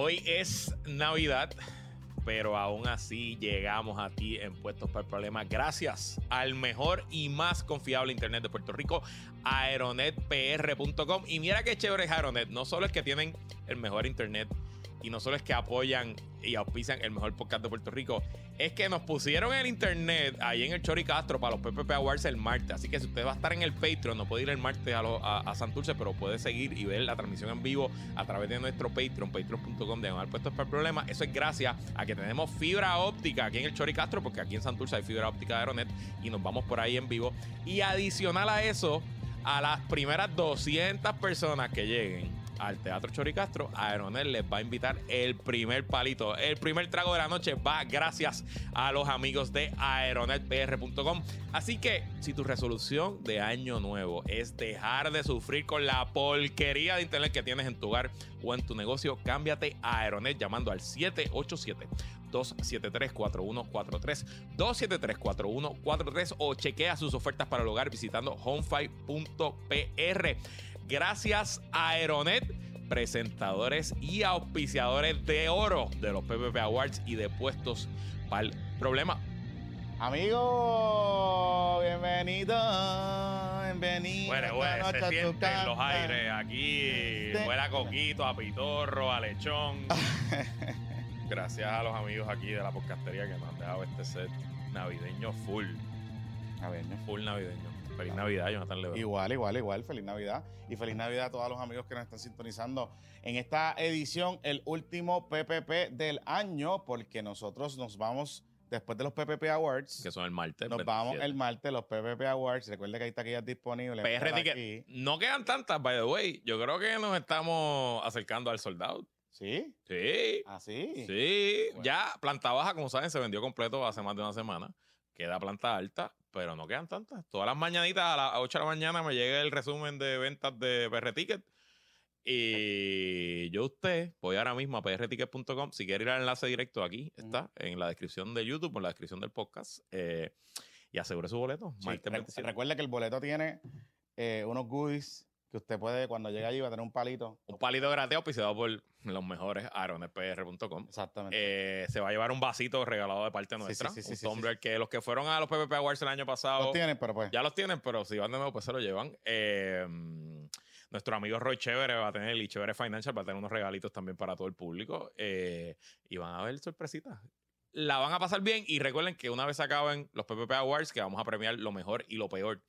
Hoy es Navidad, pero aún así llegamos a ti en Puestos para el Problema gracias al mejor y más confiable Internet de Puerto Rico, aeronetpr.com. Y mira qué chévere es Aeronet. No solo es que tienen el mejor Internet y no solo es que apoyan y auspician el mejor podcast de Puerto Rico, es que nos pusieron el internet ahí en el Chori Castro para los PPP Awards el martes. Así que si usted va a estar en el Patreon, no puede ir el martes a, a, Santurce, pero puede seguir y ver la transmisión en vivo a través de nuestro Patreon, patreon.com de puestos para el problema. Eso es gracias a que tenemos fibra óptica aquí en el Chori Castro, porque aquí en Santurce hay fibra óptica de Aeronet y nos vamos por ahí en vivo. Y adicional a eso, a las primeras 200 personas que lleguen al Teatro Choricastro, Aeronet les va a invitar el primer palito. El primer trago de la noche va gracias a los amigos de aeronetpr.com. Así que si tu resolución de año nuevo es dejar de sufrir con la porquería de internet que tienes en tu hogar o en tu negocio, cámbiate a Aeronet llamando al 787 273-4143, 273-4143 o chequea sus ofertas para el hogar visitando homefight.pr. Gracias a Aeronet, presentadores y auspiciadores de oro de los PPP Awards y de puestos para el problema. Amigo, bienvenido, bienvenido. Bueno, bueno, se sienten los aires aquí. Huele a coquito, a pitorro, a lechón. Gracias a los amigos aquí de la podcastería que nos han dejado este set navideño full. Navideño. Full navideño. Feliz Navidad, Jonathan Lebrón. Igual, igual, igual. Feliz Navidad. Y feliz Navidad a todos los amigos que nos están sintonizando en esta edición, el último PPP del año, porque nosotros nos vamos después de los PPP Awards. Que son el martes. Nos vamos el martes, los PPP Awards. Recuerde que hay taquillas disponibles. PR Ticket. No quedan tantas, by the way. Yo creo que nos estamos acercando al soldado. ¿Sí? Sí. ¿Ah, sí? Sí. Ya, planta baja, como saben, se vendió completo hace más de una semana. Queda planta alta pero no quedan tantas. Todas las mañanitas a las 8 de la mañana me llega el resumen de ventas de PR Ticket. Y yo usted, voy ahora mismo a prticket.com. Si quiere ir al enlace directo aquí, está en la descripción de YouTube, en la descripción del podcast. Eh, y asegure su boleto. recuerda que el boleto tiene eh, unos goodies que usted puede, cuando llegue allí, va a tener un palito. Un palito gratis auspiciado por los mejores aeronespr.com. Exactamente. Eh, se va a llevar un vasito regalado de parte nuestra. Sí, sí, un que los que fueron a los PPP Awards el año pasado. Los tienen, pero pues. Ya los tienen, pero si van de nuevo, pues se lo llevan. Eh, nuestro amigo Roy Chévere va a tener, y Chévere Financial va a tener unos regalitos también para todo el público. Eh, y van a ver sorpresitas. La van a pasar bien y recuerden que una vez acaben los PPP Awards, que vamos a premiar lo mejor y lo peor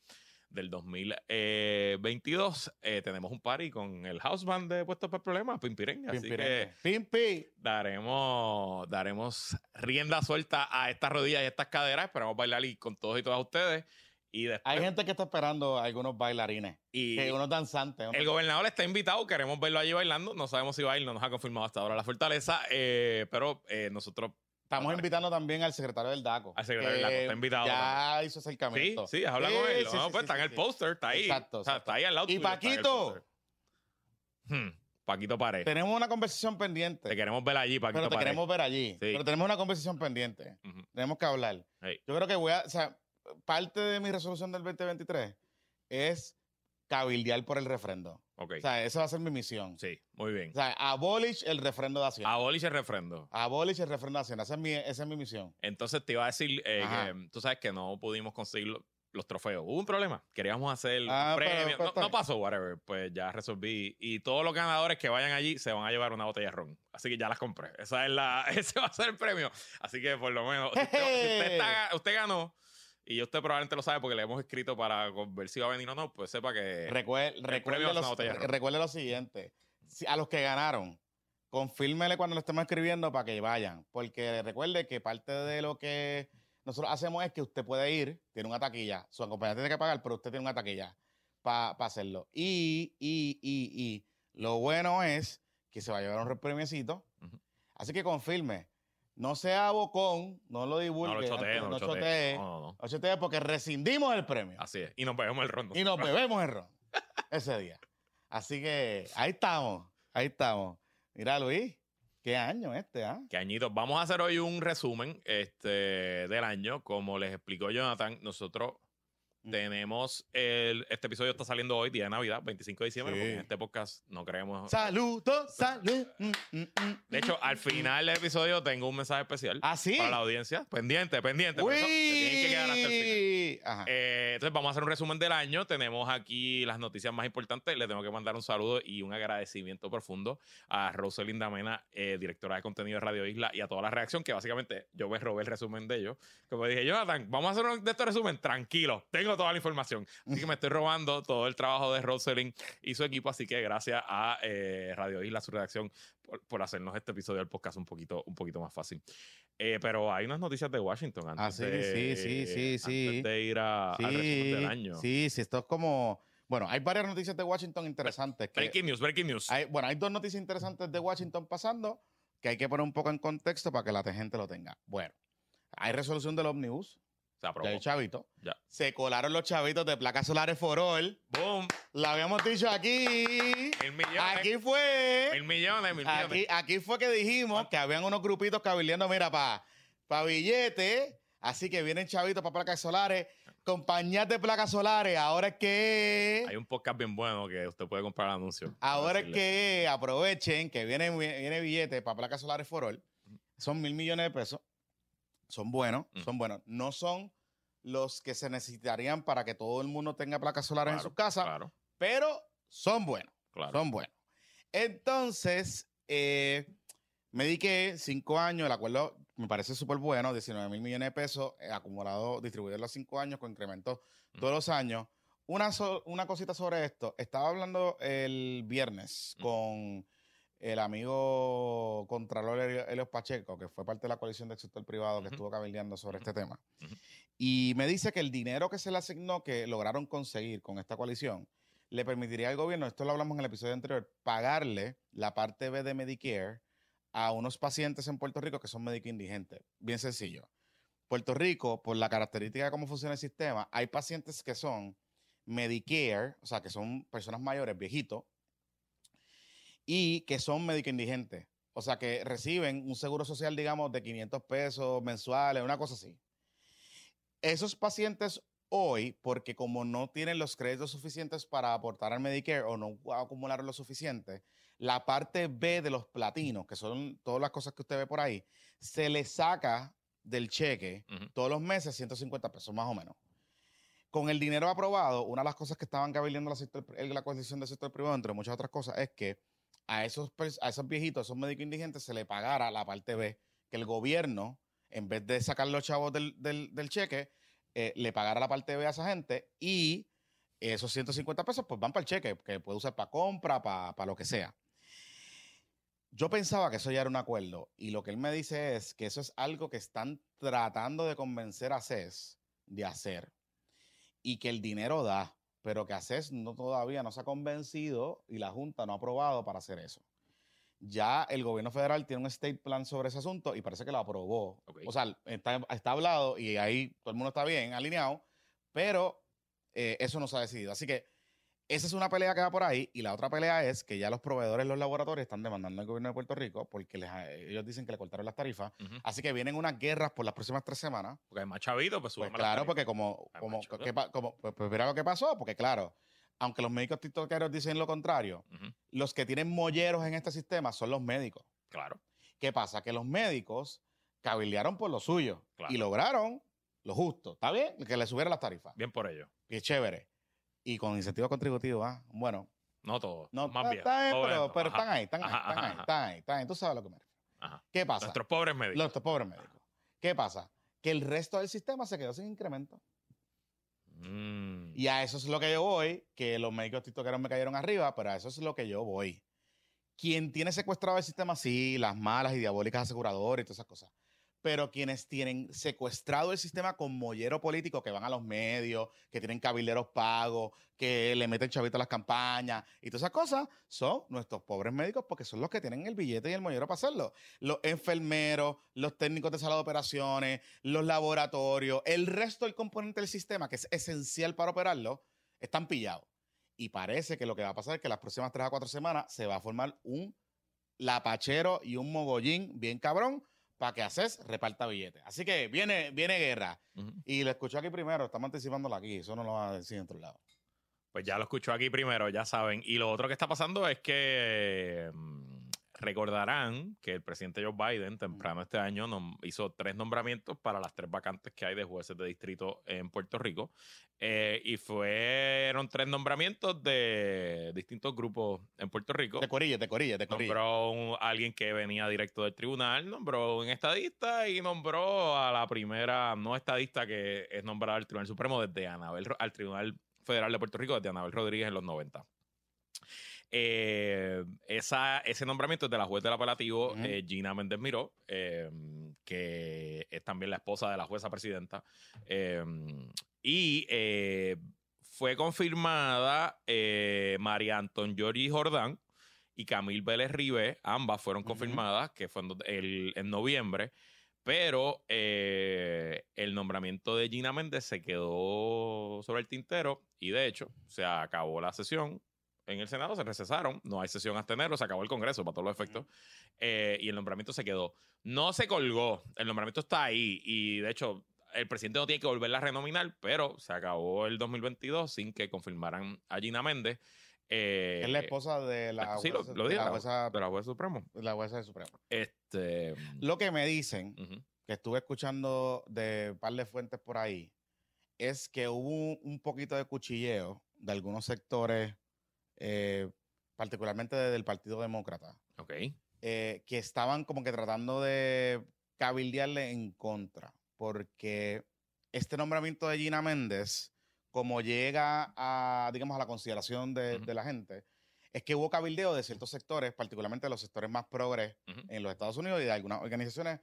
del 2022, eh, tenemos un party con el house band de Puestos para Problemas, Pimpiren. Así que Pimpi. daremos, daremos rienda suelta a estas rodillas y estas caderas. Esperamos bailar y con todos y todas ustedes. Y Hay gente que está esperando algunos bailarines. Y unos danzantes. el gobernador está invitado, queremos verlo allí bailando. No sabemos si va a ir, no nos ha confirmado hasta ahora la fortaleza, eh, pero eh, nosotros Estamos invitando también al secretario del DACO. Al secretario del DACO, está invitado. Ya hizo acercamiento. Sí, sí, habla con él. no, pues está en el póster, está ahí. Exacto, está ahí al lado. Y Paquito. Hmm, Paquito Pared. Tenemos una conversación pendiente. Te queremos ver allí, Paquito Pero te queremos ver allí. Pero tenemos una conversación pendiente. Tenemos que hablar. Yo creo que voy a. O sea, parte de mi resolución del 2023 es cabildear por el refrendo. O sea, esa va a ser mi misión. Sí, muy bien. O sea, abolish el refrendo de Hacienda. Abolish el refrendo. Abolish el refrendo de Hacienda. Esa es mi, esa es mi misión. Entonces te iba a decir eh, que tú sabes que no pudimos conseguir los trofeos. Hubo un problema. Queríamos hacer ah, premio. Pues, no, pasó, whatever. Pues ya resolví. Y todos los ganadores que vayan allí se van a llevar una botella de ron. Así que ya las compré. Esa es la, ese va a ser el premio. Así que por lo menos, si usted ganó y usted probablemente lo sabe porque le hemos escrito para ver si va a venir o no, pues sepa que. recuerde, lo, siguiente: a los que ganaron, confírmele cuando lo estemos escribiendo para que vayan. Porque recuerde que parte de lo que nosotros hacemos es que usted puede ir, tiene una taquilla, su acompañante tiene que pagar, pero usted tiene una taquilla para hacerlo. Y, y, y, y lo bueno es que se va a llevar un premiecito. Así que confirme. No sea bocón, no lo divulgue. No lo chotee, no, lo chotee. No, no, porque rescindimos el premio. Así es. Y nos bebemos el ron. Y nos bebemos el ron ese día. Así que ahí estamos, ahí estamos. Mira, Luis, qué año este, ¿ah? Qué añito. Vamos a hacer hoy un resumen este, del año. Como les explicó Jonathan, nosotros tenemos el, este episodio está saliendo hoy, día de Navidad, 25 de diciembre, porque en este podcast no creemos. Saludos, salud. Mm, mm, mm, de hecho, al final del episodio tengo un mensaje especial ¿Ah, sí? para la audiencia. Pendiente, pendiente. Eso se tienen que quedar hasta el final. Eh, entonces vamos a hacer un resumen del año. Tenemos aquí las noticias más importantes. Le tengo que mandar un saludo y un agradecimiento profundo a Rosalinda Mena, eh, directora de contenido de Radio Isla, y a toda la reacción, que básicamente yo me robé el resumen de ellos. Como dije, Jonathan, vamos a hacer un de estos resumen. Tranquilo, tengo toda la información. Así que me estoy robando todo el trabajo de Rosalind y su equipo. Así que gracias a eh, Radio Isla, su redacción, por, por, hacernos este episodio del podcast un poquito, un poquito más fácil. Eh, pero hay unas noticias de Washington antes, ah, sí, de, sí, sí, sí, antes de ir a, sí, al resumen del año. Sí, sí, esto es como... Bueno, hay varias noticias de Washington interesantes. Que breaking news, breaking news. Hay, bueno, hay dos noticias interesantes de Washington pasando que hay que poner un poco en contexto para que la gente lo tenga. Bueno, hay resolución del Omnibus. Se aprobó. Ya el chavito. Ya. Se colaron los chavitos de placas solares for all. ¡Boom! Lo habíamos dicho aquí. Mil millones. Aquí fue. Mil millones, mil millones. Aquí, aquí fue que dijimos que habían unos grupitos cabildeando, mira, para pa billetes. Así que vienen chavitos para placas solares. Compañías de placas solares. Ahora es que. Hay un podcast bien bueno que usted puede comprar el anuncio. Ahora es que aprovechen que viene, viene billetes para placas solares for all. Son mil millones de pesos. Son buenos, Mm. son buenos. No son los que se necesitarían para que todo el mundo tenga placas solares en sus casas, Claro, pero son buenos. claro. Son buenos. Entonces, eh, me dediqué cinco años, el acuerdo me parece súper bueno, 19 mil millones de pesos eh, acumulado, distribuido en los cinco años con incrementos Mm. todos los años. Una, so- una cosita sobre esto. Estaba hablando el viernes Mm. con el amigo Contralor Helios Pacheco, que fue parte de la coalición del sector privado que estuvo cabildeando sobre este tema. Y me dice que el dinero que se le asignó, que lograron conseguir con esta coalición, le permitiría al gobierno, esto lo hablamos en el episodio anterior, pagarle la parte B de Medicare a unos pacientes en Puerto Rico que son médicos indigentes. Bien sencillo. Puerto Rico, por la característica de cómo funciona el sistema, hay pacientes que son Medicare, o sea, que son personas mayores, viejitos, y que son médicos indigentes. O sea, que reciben un seguro social, digamos, de 500 pesos mensuales, una cosa así. Esos pacientes hoy, porque como no tienen los créditos suficientes para aportar al Medicare o no acumularon lo suficiente, la parte B de los platinos, que son todas las cosas que usted ve por ahí, se le saca del cheque todos los meses 150 pesos más o menos. Con el dinero aprobado, una de las cosas que estaban cabildeando la, sector- la coalición del sector privado, entre muchas otras cosas, es que a esos, a esos viejitos, a esos médicos indigentes, se le pagara la parte B, que el gobierno, en vez de sacar los chavos del, del- del cheque, eh, le pagara la parte B a esa gente y esos 150 pesos pues van para el cheque, que puede usar para compra, para, para lo que sea. Yo pensaba que eso ya era un acuerdo y lo que él me dice es que eso es algo que están tratando de convencer a CES de hacer y que el dinero da, pero que a CES no, todavía no se ha convencido y la Junta no ha aprobado para hacer eso. Ya el gobierno federal tiene un state plan sobre ese asunto y parece que lo aprobó. O sea, está, está hablado y ahí todo el mundo está bien alineado, pero eh, eso no se ha decidido. Así que esa es una pelea que va por ahí y la otra pelea es que ya los proveedores, los laboratorios están demandando al gobierno de Puerto Rico porque les, ellos dicen que le cortaron las tarifas. Así que vienen unas guerras por las próximas tres semanas. Porque hay más chavitos, pues Pues claro, porque como, como, ¿qué pues, pues mira lo que pasó, porque claro, aunque los médicos tiktokeros dicen lo contrario, los que tienen molleros en este sistema son los médicos. Claro. ¿Qué pasa? Que los médicos cabildearon por lo suyo Claro. y lograron lo justo. ¿Está bien? Que le subieran las tarifas. Bien por ello. Es chévere. Y con incentivos contributivos, ¿ah? Bueno, No todo. no, más bien. está bien, Todo pero, están ahí, están ahí, están ahí, están ahí, están ahí. Tú sabes lo que me refiero. Ajá. ¿Qué pasa? Nuestros pobres médicos. Los estos pobres médicos. ¿Qué pasa? Que el resto del sistema se quedó sin incremento. Mm. Y a eso es lo que yo voy, que los médicos tiktokeros me cayeron arriba, pero a eso es lo que yo voy. Quien tiene secuestrado el sistema, sí, las malas y diabólicas aseguradoras y todas esas cosas. Pero quienes tienen secuestrado el sistema con mollero político, que van a los medios, que tienen cabilderos pagos, que le meten chavito a las campañas y todas esas cosas, son nuestros pobres médicos porque son los que tienen el billete y el mollero para hacerlo. Los enfermeros, los técnicos de sala de operaciones, los laboratorios, el resto del componente del sistema que es esencial para operarlo, están pillados. Y parece que lo que va a pasar es que las próximas tres a cuatro semanas se va a formar un lapachero y un mogollín bien cabrón para que haces reparta billetes. Así que viene, viene guerra. Y lo escuché aquí primero, estamos anticipándolo aquí, eso no lo va a decir en otro lado. Pues ya lo escuchó aquí primero, ya saben. Y lo otro que está pasando es que mm, recordarán que el presidente Joe Biden temprano este año hizo tres nombramientos para las tres vacantes que hay de jueces de distrito en Puerto Rico. Eh, y fueron tres nombramientos de distintos grupos en Puerto Rico. De Corilla, de Corilla, de Corilla. Nombró a alguien que venía directo del tribunal, nombró un estadista y nombró a la primera no estadista que es nombrada al Tribunal Supremo desde Anabel, al Tribunal Federal de Puerto Rico, desde Anabel Rodríguez en los 90. Eh, esa, ese nombramiento es de la juez del apelativo eh, Gina Méndez Miró, em, que es también la esposa de la jueza presidenta. Y eh, fue confirmada María Anton Giorgi Jordán y Camil Vélez Ribe, ambas fueron confirmadas, que fue en, en noviembre. Pero el nombramiento de Gina Méndez se quedó sobre el tintero y de hecho se acabó la sesión en el Senado se recesaron, no hay sesión hasta enero, se acabó el Congreso para todos los efectos, eh, y el nombramiento se quedó. No se colgó, el nombramiento está ahí, y de hecho, el presidente no tiene que volverla a renominar, pero se acabó el 2022 sin que confirmaran a Gina Méndez. Eh, es la esposa de la, sí, lo, de, la jueza, de la jueza supremo. La jueza supremo. Este, lo que me dicen, que estuve escuchando de un par de fuentes por ahí, es que hubo un poquito de cuchilleo de algunos sectores eh, particularmente del Partido Demócrata, eh, que estaban como que tratando de cabildearle en contra, porque este nombramiento de Gina Méndez, como llega a, digamos, a la consideración de, la gente, es que hubo cabildeo de ciertos sectores, particularmente de los sectores más progres en los Estados Unidos y de algunas organizaciones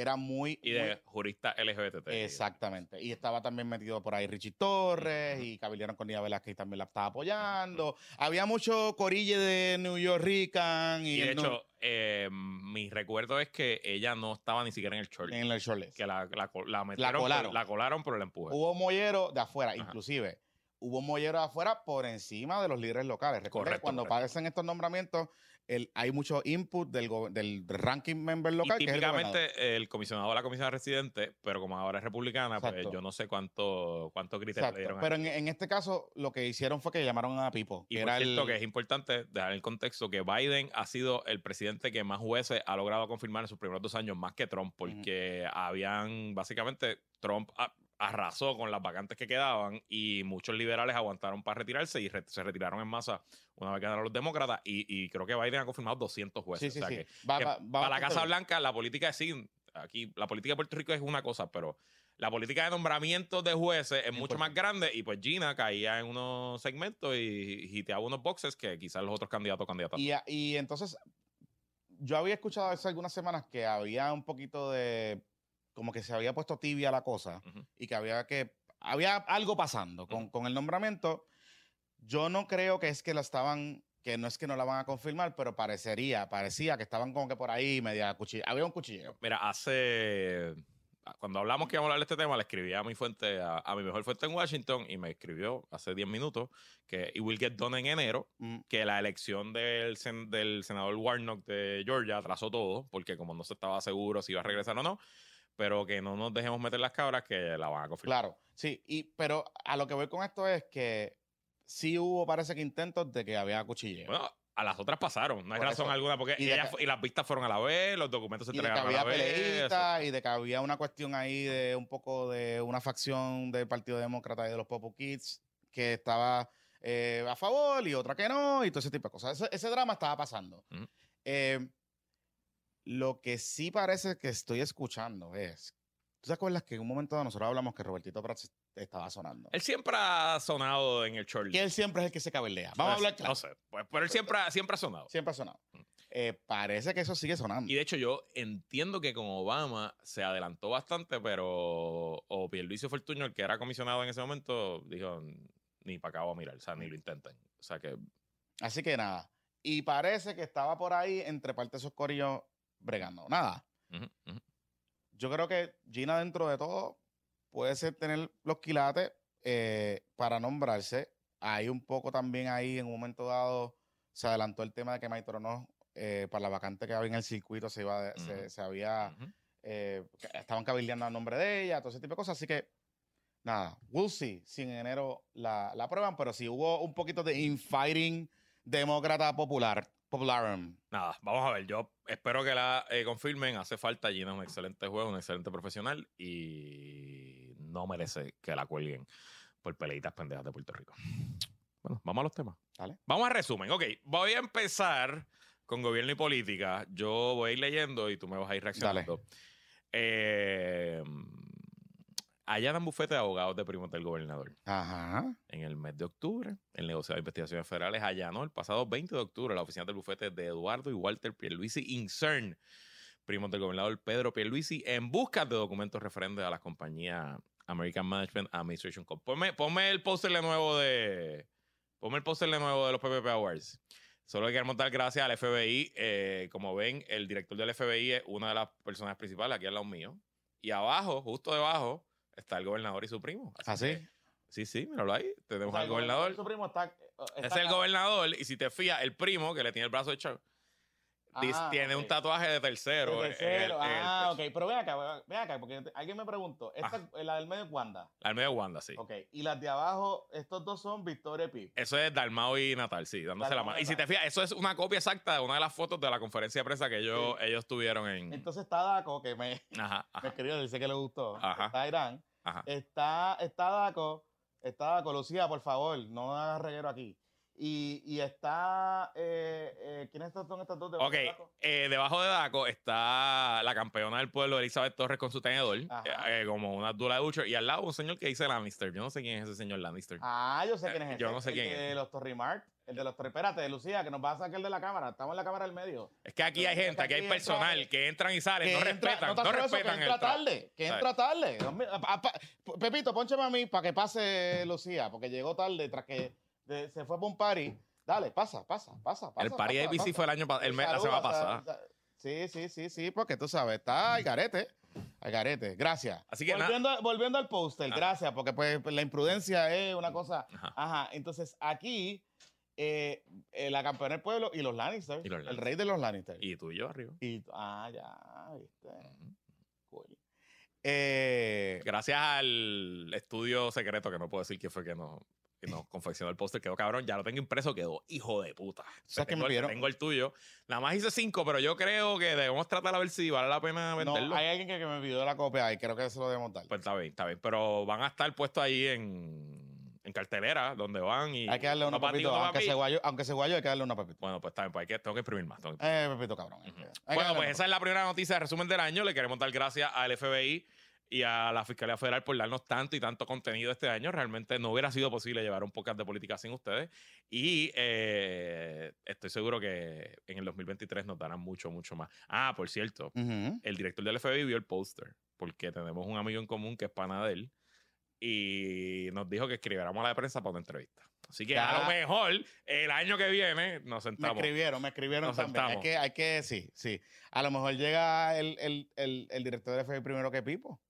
era muy... Y de jurista LGBT. Exactamente. Y estaba también metido por ahí Richie Torres y cabildearon con Nia Velázquez y también la estaba apoyando. Había mucho corille de New York Rican. Y, de hecho, eh, mi recuerdo es que ella no estaba ni siquiera en el short. En el shortlist. Que la, la, la, metieron, colaron. la colaron por el empuje. Hubo mollero de afuera, inclusive. Hubo mollero de afuera por encima de los líderes locales. Cuando aparecen estos nombramientos, hay mucho input del, del ranking member local. Y típicamente el, comisionado de la comisión residente, pero como ahora es republicana, pues yo no sé cuánto, cuánto criterio le dieron. Pero en, este caso, lo que hicieron fue que llamaron a Pipo. Y era cierto que es importante dejar el contexto que Biden ha sido el presidente que más jueces ha logrado confirmar en sus primeros dos años, más que Trump, porque habían básicamente Trump arrasó con las vacantes que quedaban y muchos liberales aguantaron para retirarse y se retiraron en masa una vez ganaron los demócratas y, creo que Biden ha confirmado 200 jueces. o sea Que, para la Casa Blanca la política es sí, aquí la política de Puerto Rico es una cosa, pero la política de nombramientos de jueces es mucho más grande y pues Gina caía en unos segmentos y, te unos boxes que quizás los otros candidatos candidatos. Y, y entonces yo había escuchado hace algunas semanas que había un poquito de como que se había puesto tibia la cosa y que había que había algo pasando con, con, el nombramiento. Yo no creo que es que la estaban, que no es que no la van a confirmar, pero parecería, parecía que estaban como que por ahí media cuchilla. Había un cuchilleo. Mira, hace cuando hablamos que íbamos a hablar de este tema, le escribí a mi fuente, a, mi mejor fuente en Washington, y me escribió hace 10 minutos que it will get done en enero, mm. que la elección del, del senador Warnock de Georgia atrasó todo, porque como no se estaba seguro si iba a regresar o no, pero que no nos dejemos meter las cabras que la van a confirmar. Claro, sí, y, pero a lo que voy con esto es que sí hubo, parece que intentos de que había cuchilleo. Bueno, a las otras pasaron, no hay razón alguna, porque y, y, las vistas fueron a la vez, los documentos se entregaron a la vez. Y de que había una cuestión ahí de un poco de una facción del Partido Demócrata y de los Popo Kids que estaba eh, a favor y otra que no, y todo ese tipo de cosas. Ese, drama estaba pasando. Lo que sí parece que estoy escuchando es. ¿Tú te acuerdas que en un momento nosotros hablamos que Robertito Prats estaba sonando? Él siempre ha sonado en el short. Que él siempre es el que se cabelea. Vamos a hablar claro. No sé, pues, pero él siempre, siempre ha sonado. Siempre ha sonado. Mm. Eh, parece que eso sigue sonando. Y de hecho yo entiendo que con Obama se adelantó bastante, pero o Pierluisi Fortuño, el que era comisionado en ese momento, dijo, ni para acá voy a mirar, o sea, ni lo intenten. O sea que... Así que nada. Y parece que estaba por ahí entre parte de esos corillos bregando. Nada. Yo creo que Gina, dentro de todo, puede ser tener los quilates eh, para nombrarse. Hay un poco también ahí, en un momento dado, se adelantó el tema de que Maitro no, eh, para la vacante que había en el circuito, se, iba se, había. Eh, estaban cabildeando a nombre de ella, todo ese tipo de cosas. Así que, nada, we'll see si en enero la, la aprueban, pero si hubo un poquito de infighting demócrata popular Popularum. Nada, vamos a ver. Yo espero que la eh, confirmen. Hace falta Gina un excelente juego, un excelente profesional y no merece que la cuelguen por peleitas pendejas de Puerto Rico. Bueno, vamos a los temas. Vamos a resumen. Ok, voy a empezar con gobierno y política. Yo voy a ir leyendo y tú me vas a ir reaccionando. Eh, allanan bufete de abogados de primos del gobernador. Ajá. En el mes de octubre, el negociado de investigaciones federales allanó el pasado 20 de octubre la oficina del bufete de Eduardo y Walter Pierluisi Incern, primos del gobernador Pedro Pierluisi, en busca de documentos referentes a la compañía American Management Administration Ponme, el póster de nuevo de... Ponme el póster de nuevo de los PPP Awards. Solo queremos dar gracias al FBI. Eh, como ven, el director del FBI es una de las personas principales aquí al lado mío. Y abajo, justo debajo, está el gobernador y su primo. ¿Ah, sí? Sí, sí, míralo ahí. Tenemos al gobernador. Su primo está, es el gobernador. Y si te fías, el primo, que le tiene el brazo echado, Ah, tiene un tatuaje de tercero. ah, ok. Pero ven acá, ven acá, porque alguien me preguntó. Esta, la del medio es Wanda. La del medio es Wanda, sí. Ok. Y las de abajo, estos dos son Victoria y Pip. Eso es Dalmao y Natal, sí, dándose la mano. Y si te fijas, eso es una copia exacta de una de las fotos de la conferencia de prensa que ellos, ellos tuvieron en. Entonces está Daco, que me, me escribió, dice que le gustó. Está Irán. Está, está Daco. Está Daco. Lucía, por favor, no hagas reguero aquí. Y, y está. Eh, eh, ¿Quiénes son estas dos? Debajo de Daco? Eh, debajo de Daco está la campeona del pueblo, Elizabeth Torres, con su tenedor, eh, como una dura de ducho. Y al lado un señor que dice Lannister. Yo no sé quién es ese señor Lannister. Ah, yo sé quién es ese. Yo no sé el quién de los Torrimart. El de los Torrimart. Espérate, Lucía, que nos va a sacar de la cámara. Estamos en la cámara del medio. Es que aquí hay gente, aquí hay personal que entran y salen, no respetan, no, respetan que entra tarde, que entra tarde. Pepito, poncheme a mí para que pase Lucía, porque llegó tarde tras que se fue por un party Dale, pasa, pasa, pasa. el party ABC fue el año el mes, la semana pasada. Sí, sí, sí, sí, porque tú sabes, está al garete. Al garete, gracias. Así que volviendo, volviendo al póster, gracias, porque pues la imprudencia es una cosa. Ajá. Entonces, aquí, eh, eh, la campeona del pueblo y los Lannister. El rey de los Lannister. Y tú y yo arriba. Y, ah, ya, viste. cool. eh, Gracias al estudio secreto, que no puedo decir quién fue que no que nos confeccionó el póster, quedó cabrón, ya lo tengo impreso, quedó hijo de puta. ¿Sabes tengo, me tengo el tuyo. Nada más hice cinco, pero yo creo que debemos tratar a ver si vale la pena venderlo. No, hay alguien que, me pidió la copia y creo que se lo debemos dar. Pues está bien, está bien. Pero van a estar puestos ahí en, en cartelera, donde van y... Hay que darle una papito, aunque se, guayo, aunque se guayo hay que darle una papito. Bueno, pues está bien, pues hay que, tengo que imprimir más. Eh, papito cabrón. Bueno, pues esa es la primera noticia de resumen del año. Le queremos dar gracias al FBI y a la Fiscalía Federal por darnos tanto y tanto contenido este año. Realmente no hubiera sido posible llevar un podcast de política sin ustedes. Y eh, estoy seguro que en el 2023 nos darán mucho, mucho más. Ah, por cierto, el director del FBI vio el póster, porque tenemos un amigo en común que es pana de él, y nos dijo que escribiéramos a la prensa para una entrevista. Así que a lo mejor el año que viene nos sentamos. Me escribieron, me escribieron también. Hay que, hay que, sí, sí. A lo mejor llega el, el, el, el director de FBI primero que Pipo.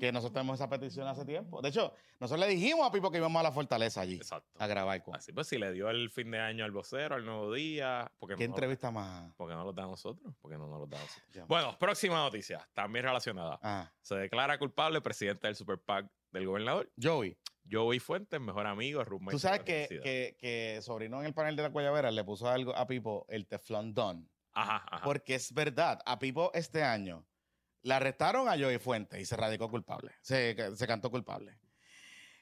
Que nosotros tenemos esa petición hace tiempo. De hecho, nosotros le dijimos a Pipo que íbamos a la fortaleza allí. Exacto. A grabar con. Así pues, si le dio el fin de año al vocero, al nuevo día. Porque ¿Qué entrevista más? Porque no lo da a nosotros. Porque no nos lo da a nosotros. Bueno, próxima noticia, también relacionada. Ah. Se declara culpable el presidente del Super PAC del gobernador. Joey. Joey Fuentes, mejor amigo, roommate. Tú sabes que, que, que, Sobrino en el panel de la Guayabera le puso algo a Pipo, el Teflon Don. Ajá, ajá. Porque es verdad, a Pipo este año le arrestaron a Joey Fuentes y se radicó culpable. Se, se cantó culpable.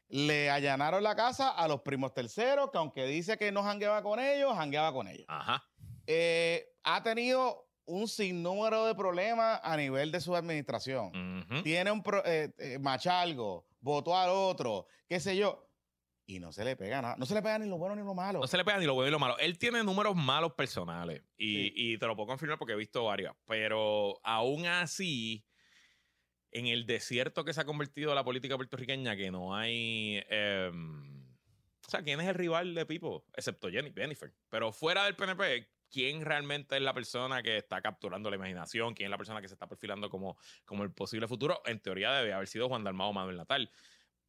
Le allanaron la casa a los primos terceros, que aunque dice que no jangueaba con ellos, jangueaba con ellos. Ajá. Eh, ha tenido un sinnúmero de problemas a nivel de su administración. Tiene un eh, eh, machalgo, votó al otro, qué sé yo. Y no se le pega nada. No se le pega ni lo bueno ni lo malo. No se le pega ni lo bueno ni lo malo. Él tiene números malos personales. Y, te lo puedo confirmar porque he visto varias. Pero aún así, en el desierto que se ha convertido la política puertorriqueña, que no hay. Em, o sea, ¿quién es el rival de Pipo? Excepto Jenny, Jennifer. Pero fuera del PNP, quién realmente es la persona que está capturando la imaginación, quién es la persona que se está perfilando como, como el posible futuro. En teoría debe haber sido Juan Dalmado Manuel Natal.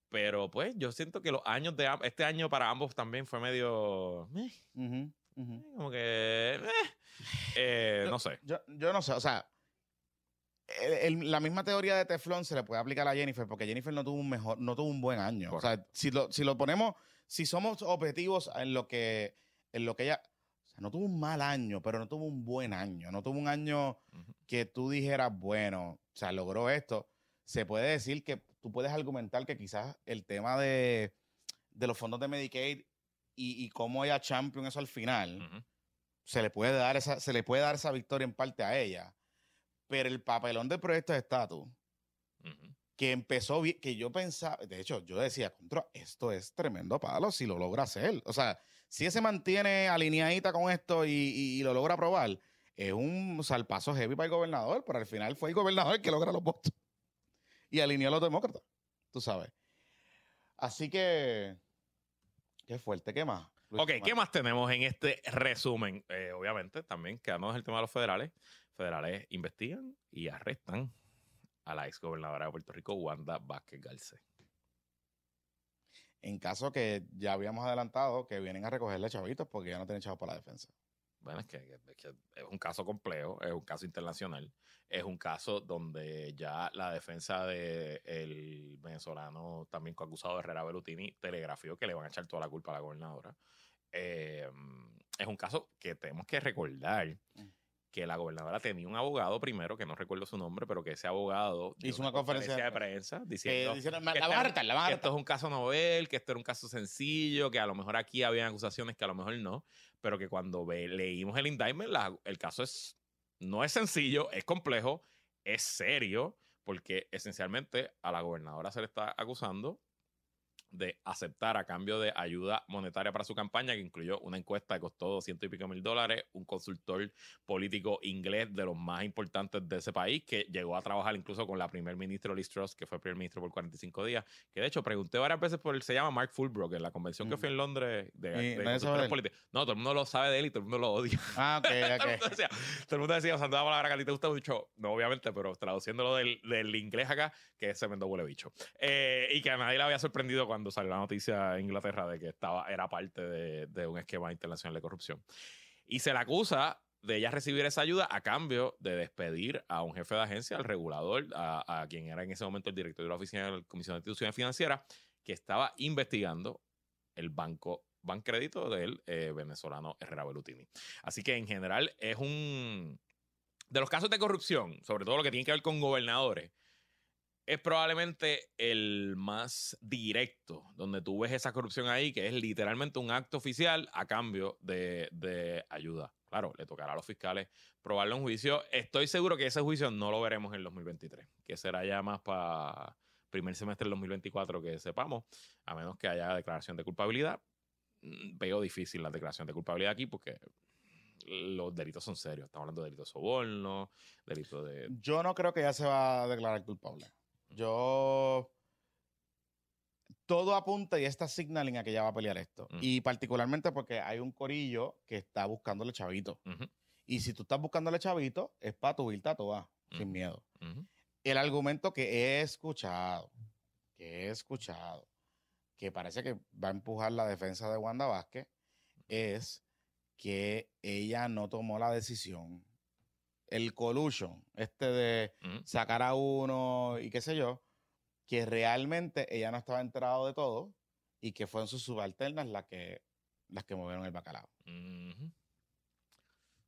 Pero pues yo siento que los años de este año para ambos también fue medio. Eh, como que. Eh, eh, no sé. Yo, no sé, o sea. la misma teoría de Teflón se le puede aplicar a Jennifer porque Jennifer no tuvo un mejor, no tuvo un buen año. O sea, si lo, si lo ponemos, si somos objetivos en lo que, en lo que ella, no tuvo un mal año, pero no tuvo un buen año. No tuvo un año que tú dijeras, bueno, o sea, logró esto. Se puede decir que tú puedes argumentar que quizás el tema de, los fondos de Medicaid y, cómo ella champion eso al final, se, le puede dar esa, se le puede dar esa victoria en parte a ella. Pero el papelón del proyecto de estatus, que empezó bien, que yo pensaba, de hecho, yo decía, contra, esto es tremendo palo si lo logra hacer. O sea, si ese se mantiene alineadita con esto y, lo logra aprobar, es un salpazo heavy para el gobernador, pero al final fue el gobernador el que logra los votos y alineó a los demócratas, tú sabes. Así que, qué fuerte, ¿qué más? ok, ¿qué más tenemos en este resumen? Eh, obviamente, también quedamos el tema de los federales. Federales investigan y arrestan a la ex gobernadora de Puerto Rico, Wanda Vázquez Garcés en caso que ya habíamos adelantado que vienen a recogerle chavitos porque ya no tienen chavos para la defensa. Bueno, es que, es un caso complejo, es un caso internacional, es un caso donde ya la defensa del venezolano también acusado de Herrera Belutini telegrafió que le van a echar toda la culpa a la gobernadora. Eh, es un caso que tenemos que recordar mm que la gobernadora tenía un abogado primero, que no recuerdo su nombre, pero que ese abogado hizo una, conferencia, de prensa. diciendo que, esto es un caso novel, que esto era un caso sencillo, que a lo mejor aquí habían acusaciones que a lo mejor no, pero que cuando leímos el indictment, el caso es, no es sencillo, es complejo, es serio, porque esencialmente a la gobernadora se le está acusando de aceptar a cambio de ayuda monetaria para su campaña, que incluyó una encuesta que costó 200 y pico mil dólares, un consultor político inglés de los más importantes de ese país, que llegó a trabajar incluso con la primer ministro Liz Truss, que fue primer ministro por 45 días, que de hecho pregunté varias veces por él, se llama Mark Fulbrook, en la convención que fue en Londres de, de, No, todo el mundo lo sabe de él y todo el mundo lo odia. Ah, ok, ok. todo, el mundo decía, o sea, la palabra que te gusta mucho, no obviamente, pero traduciéndolo del, del inglés acá, que es tremendo huele bicho. Eh, y que a nadie le había sorprendido cuando cuando salió la noticia en Inglaterra de que estaba, era parte de, un esquema internacional de corrupción. Y se le acusa de ella recibir esa ayuda a cambio de despedir a un jefe de agencia, al regulador, a, quien era en ese momento el director de la Oficina de la Comisión de Instituciones Financieras, que estaba investigando el banco Bancrédito del eh, venezolano Herrera Belutini. Así que en general es un... De los casos de corrupción, sobre todo lo que tiene que ver con gobernadores, es probablemente el más directo, donde tú ves esa corrupción ahí, que es literalmente un acto oficial a cambio de, ayuda. Claro, le tocará a los fiscales probarlo en juicio. Estoy seguro que ese juicio no lo veremos en el 2023, que será ya más para primer semestre del 2024 que sepamos, a menos que haya declaración de culpabilidad. Mm, veo difícil la declaración de culpabilidad aquí porque los delitos son serios. Estamos hablando de delitos de soborno, delitos de... Yo no creo que ya se va a declarar culpable. Yo. Todo apunta y está signaling a que ya va a pelear esto. Y particularmente porque hay un corillo que está buscándole chavito. Y si tú estás buscándole chavito, es para tu a toda, sin miedo. El argumento que he escuchado, que he escuchado, que parece que va a empujar la defensa de Wanda Vázquez, es que ella no tomó la decisión el collusion, este de sacar a uno y qué sé yo, que realmente ella no estaba enterado de todo y que fueron sus subalternas las que, las que movieron el bacalao.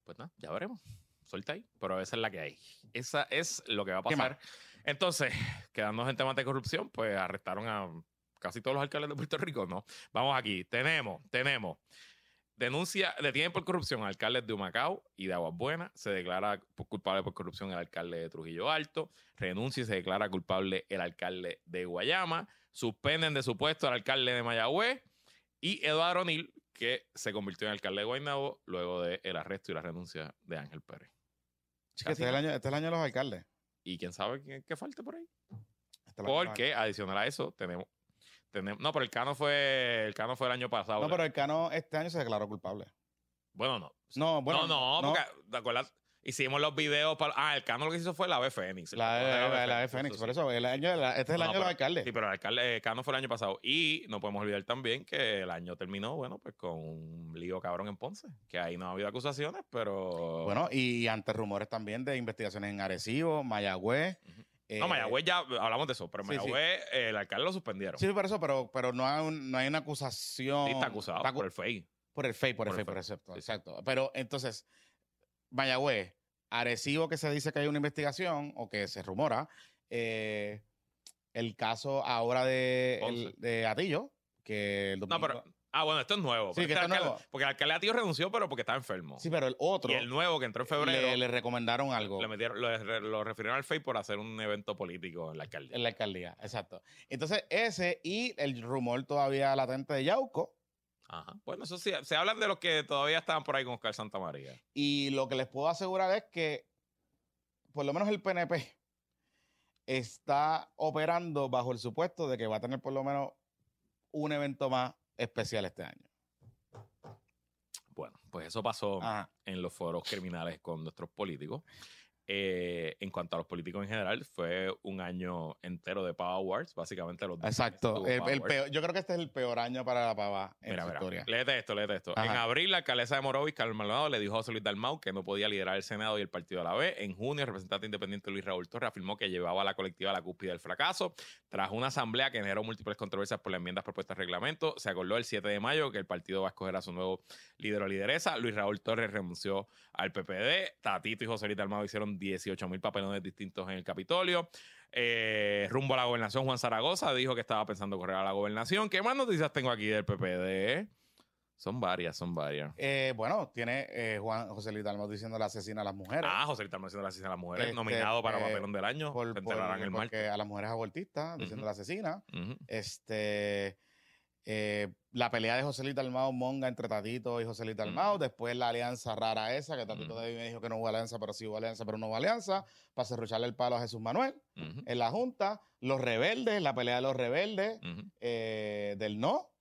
Pues nada, ya veremos. Suelta ahí, pero esa es la que hay. Esa es lo que va a pasar. Entonces, quedándonos en temas de corrupción, pues arrestaron a casi todos los alcaldes de Puerto Rico, ¿no? Vamos aquí, tenemos, tenemos Denuncia, detienen por corrupción al alcalde de Humacao y de Aguas Buenas. Se declara culpable por corrupción el alcalde de Trujillo Alto. Renuncia y se declara culpable el alcalde de Guayama. Suspenden de su puesto al alcalde de Mayagüez. Y Eduardo O'Neill, que se convirtió en alcalde de Guaynabo luego del arresto y la renuncia de Ángel Pérez. este, es el año, este es el año de los alcaldes. Y quién sabe qué, qué falta por ahí. Este Porque, adicional a eso, tenemos no, pero el Cano fue el Cano fue el año pasado. No, pero el Cano este año se declaró culpable. Bueno, no. No, bueno. No, no, porque, ¿te acuerdas? Hicimos los videos para. Ah, el Cano lo que hizo fue la B Fénix. La, B Fénix, por eso. El año, este es el año de los alcaldes. Sí, pero el alcalde Cano fue el año pasado. Y no podemos olvidar también que el año terminó, bueno, pues con un lío cabrón en Ponce. Que ahí no ha habido acusaciones, pero. Bueno, y ante rumores también de investigaciones en Arecibo, Mayagüez no, Mayagüez ya hablamos de eso, pero Mayagüez el alcalde lo suspendieron. Sí, por eso, pero, pero no, hay no hay una acusación. Sí, está acusado por el FEI. Por el FEI, por, el FEI, por exacto, exacto. Pero entonces, Mayagüez, Arecibo que se dice que hay una investigación o que se rumora, eh, el caso ahora de, de Atillo, que el domingo, No, pero Ah, bueno, esto es nuevo. Sí, que este nuevo. Porque el alcalde Atillo renunció, pero porque estaba enfermo. Sí, pero el otro. Y el nuevo que entró en febrero. Le, recomendaron algo. Le metieron, lo, refirieron al FEI por hacer un evento político en la alcaldía. En la alcaldía, exacto. Entonces, ese y el rumor todavía latente de Yauco. Ajá. Bueno, eso sí, se hablan de los que todavía estaban por ahí con Oscar Santa María. Y lo que les puedo asegurar es que, por lo menos el PNP, está operando bajo el supuesto de que va a tener por lo menos un evento más especial este año. Bueno, pues eso pasó en los foros criminales con nuestros políticos. Eh, en cuanto a los políticos en general, fue un año entero de Pava Awards, básicamente los Exacto. yo creo que este es el peor año para la Pava en mira, historia. Léete esto, léete esto. En abril, la alcaldesa de Morovis, Carlos Maldonado, le dijo a José Luis Dalmau que no podía liderar el Senado y el partido a la vez. En junio, el representante independiente Luis Raúl Torres afirmó que llevaba a la colectiva a la cúspide del fracaso. Tras una asamblea que generó múltiples controversias por las enmiendas propuestas al reglamento, se acordó el 7 de mayo que el partido va a escoger a su nuevo líder o lideresa. Luis Raúl Torres renunció al PPD. Tatito y José Luis Dalmau hicieron 18 mil papeles distintos en el Capitolio. Eh, rumbo a la gobernación, Juan Zaragoza dijo que estaba pensando correr a la gobernación. ¿Qué más noticias tengo aquí del PPD? Son varias, son varias. Eh, bueno, tiene eh, Juan José Luis diciendo la asesina a las mujeres. Ah, José Luis diciendo la asesina a las mujeres. Este, nominado para papelón del año. Por, a las mujeres abortistas, diciendo la asesina. Este. Eh, la pelea de José Lita Almao Monga entre Tatito y José Lita Almao, después la alianza rara esa, que Tatito de me dijo que no hubo alianza, pero sí hubo alianza, pero no hubo alianza, para cerrucharle el palo a Jesús Manuel en la Junta, los rebeldes, la pelea de los rebeldes eh, del no,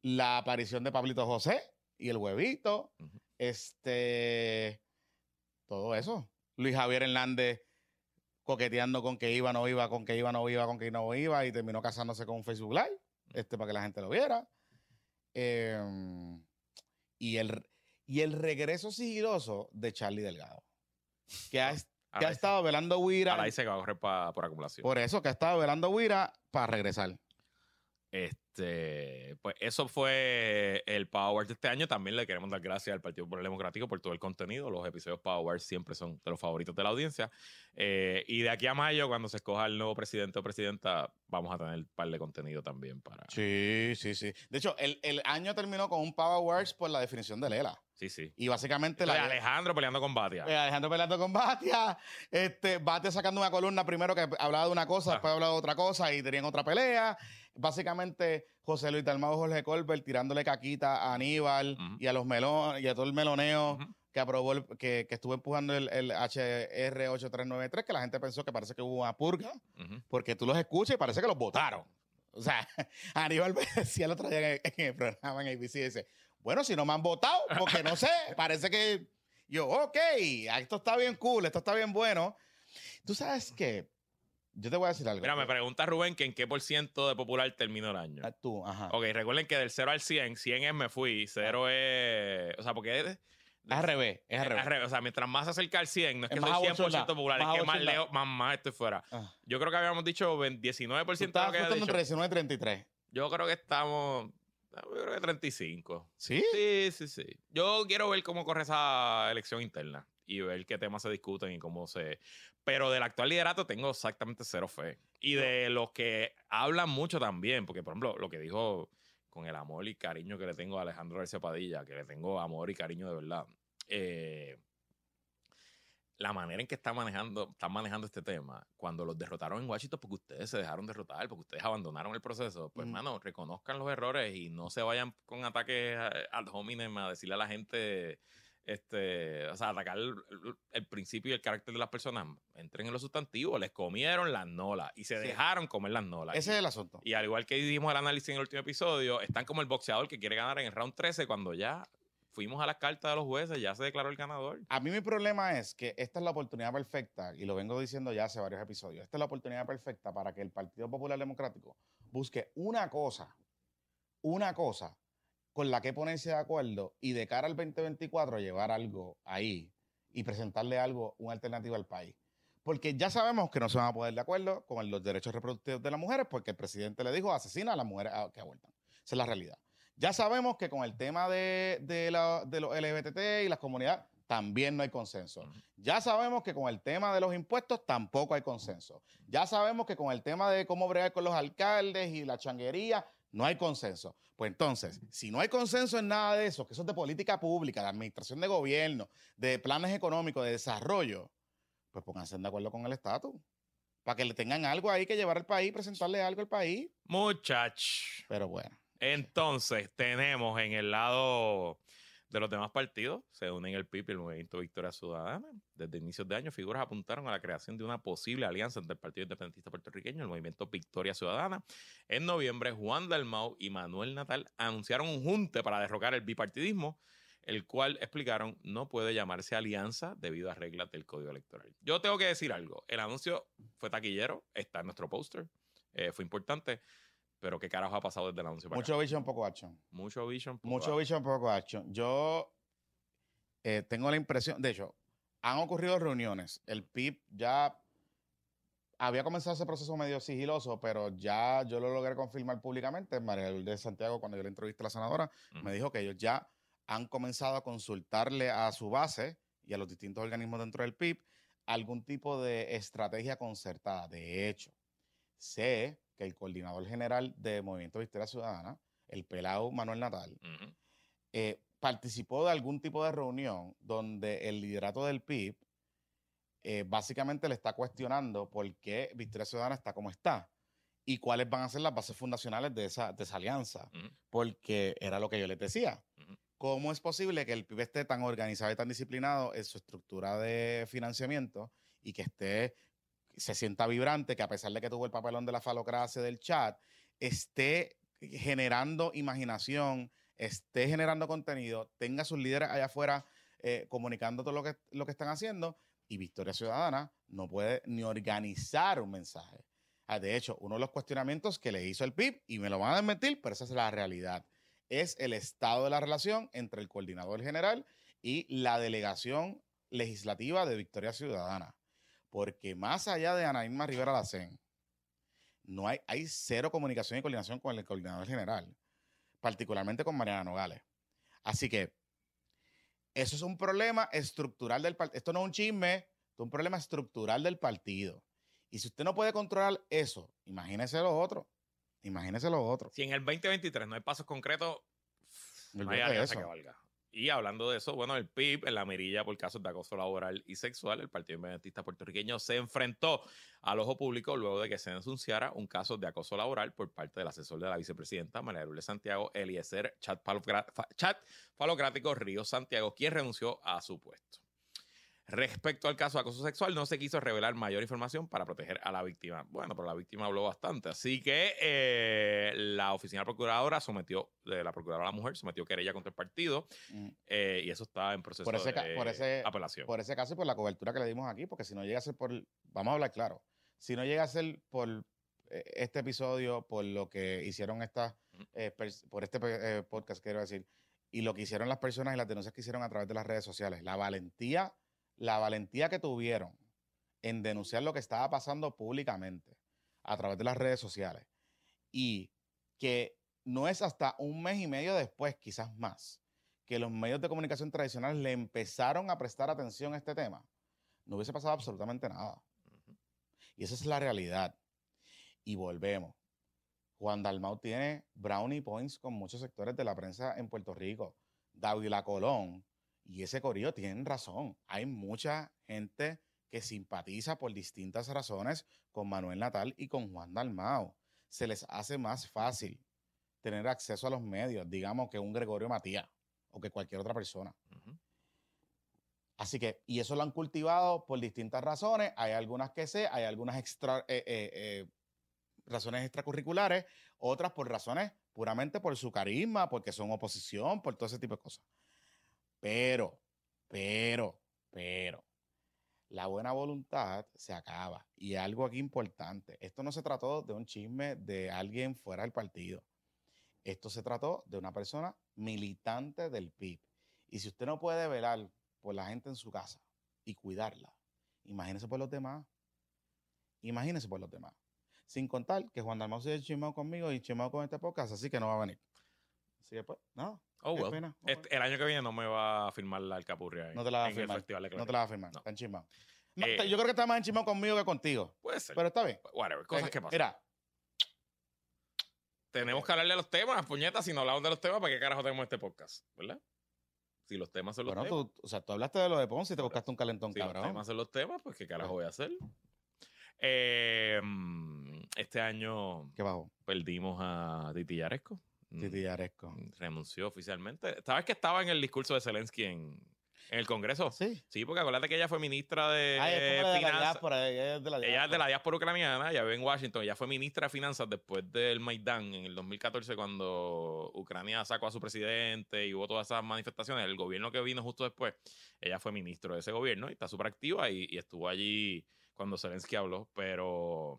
la aparición de Pablito José y el huevito, este, todo eso. Luis Javier Hernández coqueteando con que iba, no iba, con que iba, no iba, con que no iba, y terminó casándose con un Facebook Live este, para que la gente lo viera. Em, y, el, y el regreso sigiloso de Charlie Delgado, que ha, que ha estado velando Wira. Ahora dice que va a correr por acumulación. Por eso, que ha estado velando Wira para regresar. Este, pues eso fue el Power de este año. También le queremos dar gracias al Partido Popular Democrático por todo el contenido. Los episodios Power siempre son de los favoritos de la audiencia. Eh, y de aquí a mayo, cuando se escoja el nuevo presidente o presidenta, vamos a tener un par de contenido también para. Sí, sí, sí. De hecho, el, año terminó con un Power Wars por la definición de Lela. Sí, sí. Y básicamente la. Alejandro peleando con Batia. Eh, Alejandro peleando con Batia. Este, Batia sacando una columna primero que hablaba de una cosa, ah. después hablaba de otra cosa y tenían otra pelea. Básicamente, José Luis Dalmado Jorge Colbert tirándole caquita a Aníbal y a los melones y a todo el meloneo que aprobó, que, estuvo empujando el, HR 8393, que la gente pensó que parece que hubo una purga, porque tú los escuchas y parece que los votaron. O sea, Aníbal me decía el otro día en el, programa en ABC, dice, bueno, si no me han votado, porque no sé, parece que yo, ok, esto está bien cool, esto está bien bueno. Tú sabes que yo te voy a decir algo. Mira, me pregunta Rubén que en qué por ciento de popular terminó el año. Ah, tú, ajá. Ok, recuerden que del 0 al 100, 100 es me fui, 0 es. O sea, porque. Es, es al revés, es al revés. O sea, mientras más se acerca al 100, no es que soy 100% popular, es que más lejos, más, más estoy fuera. Ah. Yo creo que habíamos dicho 19% de lo que dicho. entre 19 y 33. Yo creo que estamos. Yo creo que 35. ¿Sí? Sí, sí, sí. Yo quiero ver cómo corre esa elección interna y ver qué temas se discuten y cómo se... Pero del actual liderato tengo exactamente cero fe. Y de los que hablan mucho también, porque por ejemplo, lo que dijo con el amor y cariño que le tengo a Alejandro García Padilla, que le tengo amor y cariño de verdad. Eh, la manera en que están manejando, están manejando este tema, cuando los derrotaron en Washington porque ustedes se dejaron derrotar, porque ustedes abandonaron el proceso, pues hermano, reconozcan los errores y no se vayan con ataques ad hominem a decirle a la gente este, o sea, atacar el, principio y el carácter de las personas, entren en los sustantivos, les comieron las nolas y se dejaron comer las nolas. Ese es el asunto. Y al igual que dimos el análisis en el último episodio, están como el boxeador que quiere ganar en el round 13 cuando ya fuimos a las cartas de los jueces, ya se declaró el ganador. A mí mi problema es que esta es la oportunidad perfecta, y lo vengo diciendo ya hace varios episodios, esta es la oportunidad perfecta para que el Partido Popular Democrático busque una cosa, una cosa con la que ponerse de acuerdo y de cara al 2024 llevar algo ahí y presentarle algo, una alternativa al país. Porque ya sabemos que no se van a poder de acuerdo con los derechos reproductivos de las mujeres porque el presidente le dijo asesina a las mujeres que abortan. Esa es la realidad. Ya sabemos que con el tema de, de, de los LGBT y las comunidades también no hay consenso. Ya sabemos que con el tema de los impuestos tampoco hay consenso. Ya sabemos que con el tema de cómo bregar con los alcaldes y la changuería no hay consenso. Pues entonces, si no hay consenso en nada de eso, que eso es de política pública, de administración de gobierno, de planes económicos, de desarrollo, pues pónganse de acuerdo con el estatus. Para que le tengan algo ahí que llevar al país, presentarle algo al país. Muchach. Pero bueno. Entonces, tenemos en el lado de los demás partidos se unen el PIB y el Movimiento Victoria Ciudadana. Desde inicios de año, figuras apuntaron a la creación de una posible alianza entre el Partido Independentista Puertorriqueño y el Movimiento Victoria Ciudadana. En noviembre, Juan Dalmau y Manuel Natal anunciaron un junte para derrocar el bipartidismo, el cual explicaron no puede llamarse alianza debido a reglas del Código Electoral. Yo tengo que decir algo. El anuncio fue taquillero, está en nuestro póster, eh, fue importante. Pero qué carajo ha pasado desde el anuncio Mucho vision, poco action. Mucho vision, poco Mucho vision, poco action. Yo eh, tengo la impresión, de hecho, han ocurrido reuniones. El PIB ya había comenzado ese proceso medio sigiloso, pero ya yo lo logré confirmar públicamente. María de Santiago, cuando yo le entrevisté a la senadora, me dijo que ellos ya han comenzado a consultarle a su base y a los distintos organismos dentro del PIB algún tipo de estrategia concertada. De hecho, sé que el coordinador general de Movimiento Victoria Ciudadana, el pelado Manuel Natal, eh, participó de algún tipo de reunión donde el liderato del PIB eh, básicamente le está cuestionando por qué Victoria Ciudadana está como está y cuáles van a ser las bases fundacionales de esa, de esa alianza, porque era lo que yo les decía. ¿Cómo es posible que el PIB esté tan organizado y tan disciplinado en su estructura de financiamiento y que esté se sienta vibrante, que a pesar de que tuvo el papelón de la falocracia del chat, esté generando imaginación, esté generando contenido, tenga sus líderes allá afuera eh, comunicando todo lo que, lo que están haciendo y Victoria Ciudadana no puede ni organizar un mensaje. Ah, de hecho, uno de los cuestionamientos que le hizo el PIB, y me lo van a desmentir, pero esa es la realidad, es el estado de la relación entre el coordinador general y la delegación legislativa de Victoria Ciudadana. Porque más allá de Anaíma Rivera Lacén, no hay, hay cero comunicación y coordinación con el coordinador general, particularmente con Mariana Nogales. Así que eso es un problema estructural del partido. Esto no es un chisme, esto es un problema estructural del partido. Y si usted no puede controlar eso, imagínese lo otro. Imagínese lo otro. Si en el 2023 no hay pasos concretos, no hay alianza que valga. Y hablando de eso, bueno, el PIB en la mirilla por casos de acoso laboral y sexual, el Partido Independentista Puertorriqueño se enfrentó al ojo público luego de que se denunciara un caso de acoso laboral por parte del asesor de la vicepresidenta María Lourdes Santiago, Eliezer Chat Falocrático Río Santiago, quien renunció a su puesto. Respecto al caso de acoso sexual, no se quiso revelar mayor información para proteger a la víctima. Bueno, pero la víctima habló bastante. Así que eh, la oficina procuradora sometió, de la procuradora la mujer, sometió querella contra el partido mm. eh, y eso está en proceso de por ese, apelación. Por ese caso y por la cobertura que le dimos aquí, porque si no llega a ser por, vamos a hablar claro, si no llega a ser por eh, este episodio, por lo que hicieron estas, por este podcast, quiero decir, y lo que hicieron las personas y las denuncias que hicieron a través de las redes sociales, la valentía la valentía que tuvieron en denunciar lo que estaba pasando públicamente a través de las redes sociales y que no es hasta un mes y medio después, quizás más, que los medios de comunicación tradicionales le empezaron a prestar atención a este tema, no hubiese pasado absolutamente nada. Y esa es la realidad. Y volvemos. Juan Dalmau tiene brownie points con muchos sectores de la prensa en Puerto Rico. David Colón y ese corillo tienen razón. Hay mucha gente que simpatiza por distintas razones con Manuel Natal y con Juan Dalmao. Se les hace más fácil tener acceso a los medios, digamos, que un Gregorio Matías o que cualquier otra persona. Así que, y eso lo han cultivado por distintas razones. Hay algunas que sé, hay algunas extra, eh, eh, eh, razones extracurriculares, otras por razones puramente por su carisma, porque son oposición, por todo ese tipo de cosas. Pero, pero, pero, la buena voluntad se acaba. Y algo aquí importante, esto no se trató de un chisme de alguien fuera del partido. Esto se trató de una persona militante del PIB. Y si usted no puede velar por la gente en su casa y cuidarla, imagínese por los demás. Imagínese por los demás. Sin contar que Juan Dalmau se ha chismado conmigo y chismado con este podcast, así que no va a venir. Así que pues, no. Oh, well. Este, el año que viene no me va a firmar la alcapurria. No te la va a firmar. No te la va a firmar. Está enchimado. Eh, yo creo que está más enchimado conmigo que contigo. Puede ser. Pero está bien. Whatever, cosas que pasan. Mira. Tenemos que hablarle de los temas, puñetas. Si no hablamos de los temas, ¿para qué carajo tenemos este podcast? ¿Verdad? Si los temas son los temas. Tú, o sea, tú hablaste de lo de Ponce y te buscaste un calentón, si cabrón. Si los temas son los temas, pues ¿qué carajo voy a hacer? Eh, este año. ¿Qué bajo? Perdimos a Titi Yaresco. Titi Yaresco. Mm, renunció oficialmente. ¿Sabes que estaba en el discurso de Zelensky en, en el Congreso. Sí. Sí, porque acuérdate que ella fue ministra de ah, ella de la diáspora, ella es de la diáspora. Ella es de la diáspora ucraniana, ella vive en Washington. Ella fue ministra de Finanzas después del Maidán en el 2014 cuando Ucrania sacó a su presidente y hubo todas esas manifestaciones. El gobierno que vino justo después, ella fue ministro de ese gobierno y está súper activa y, estuvo allí cuando Zelensky habló. Pero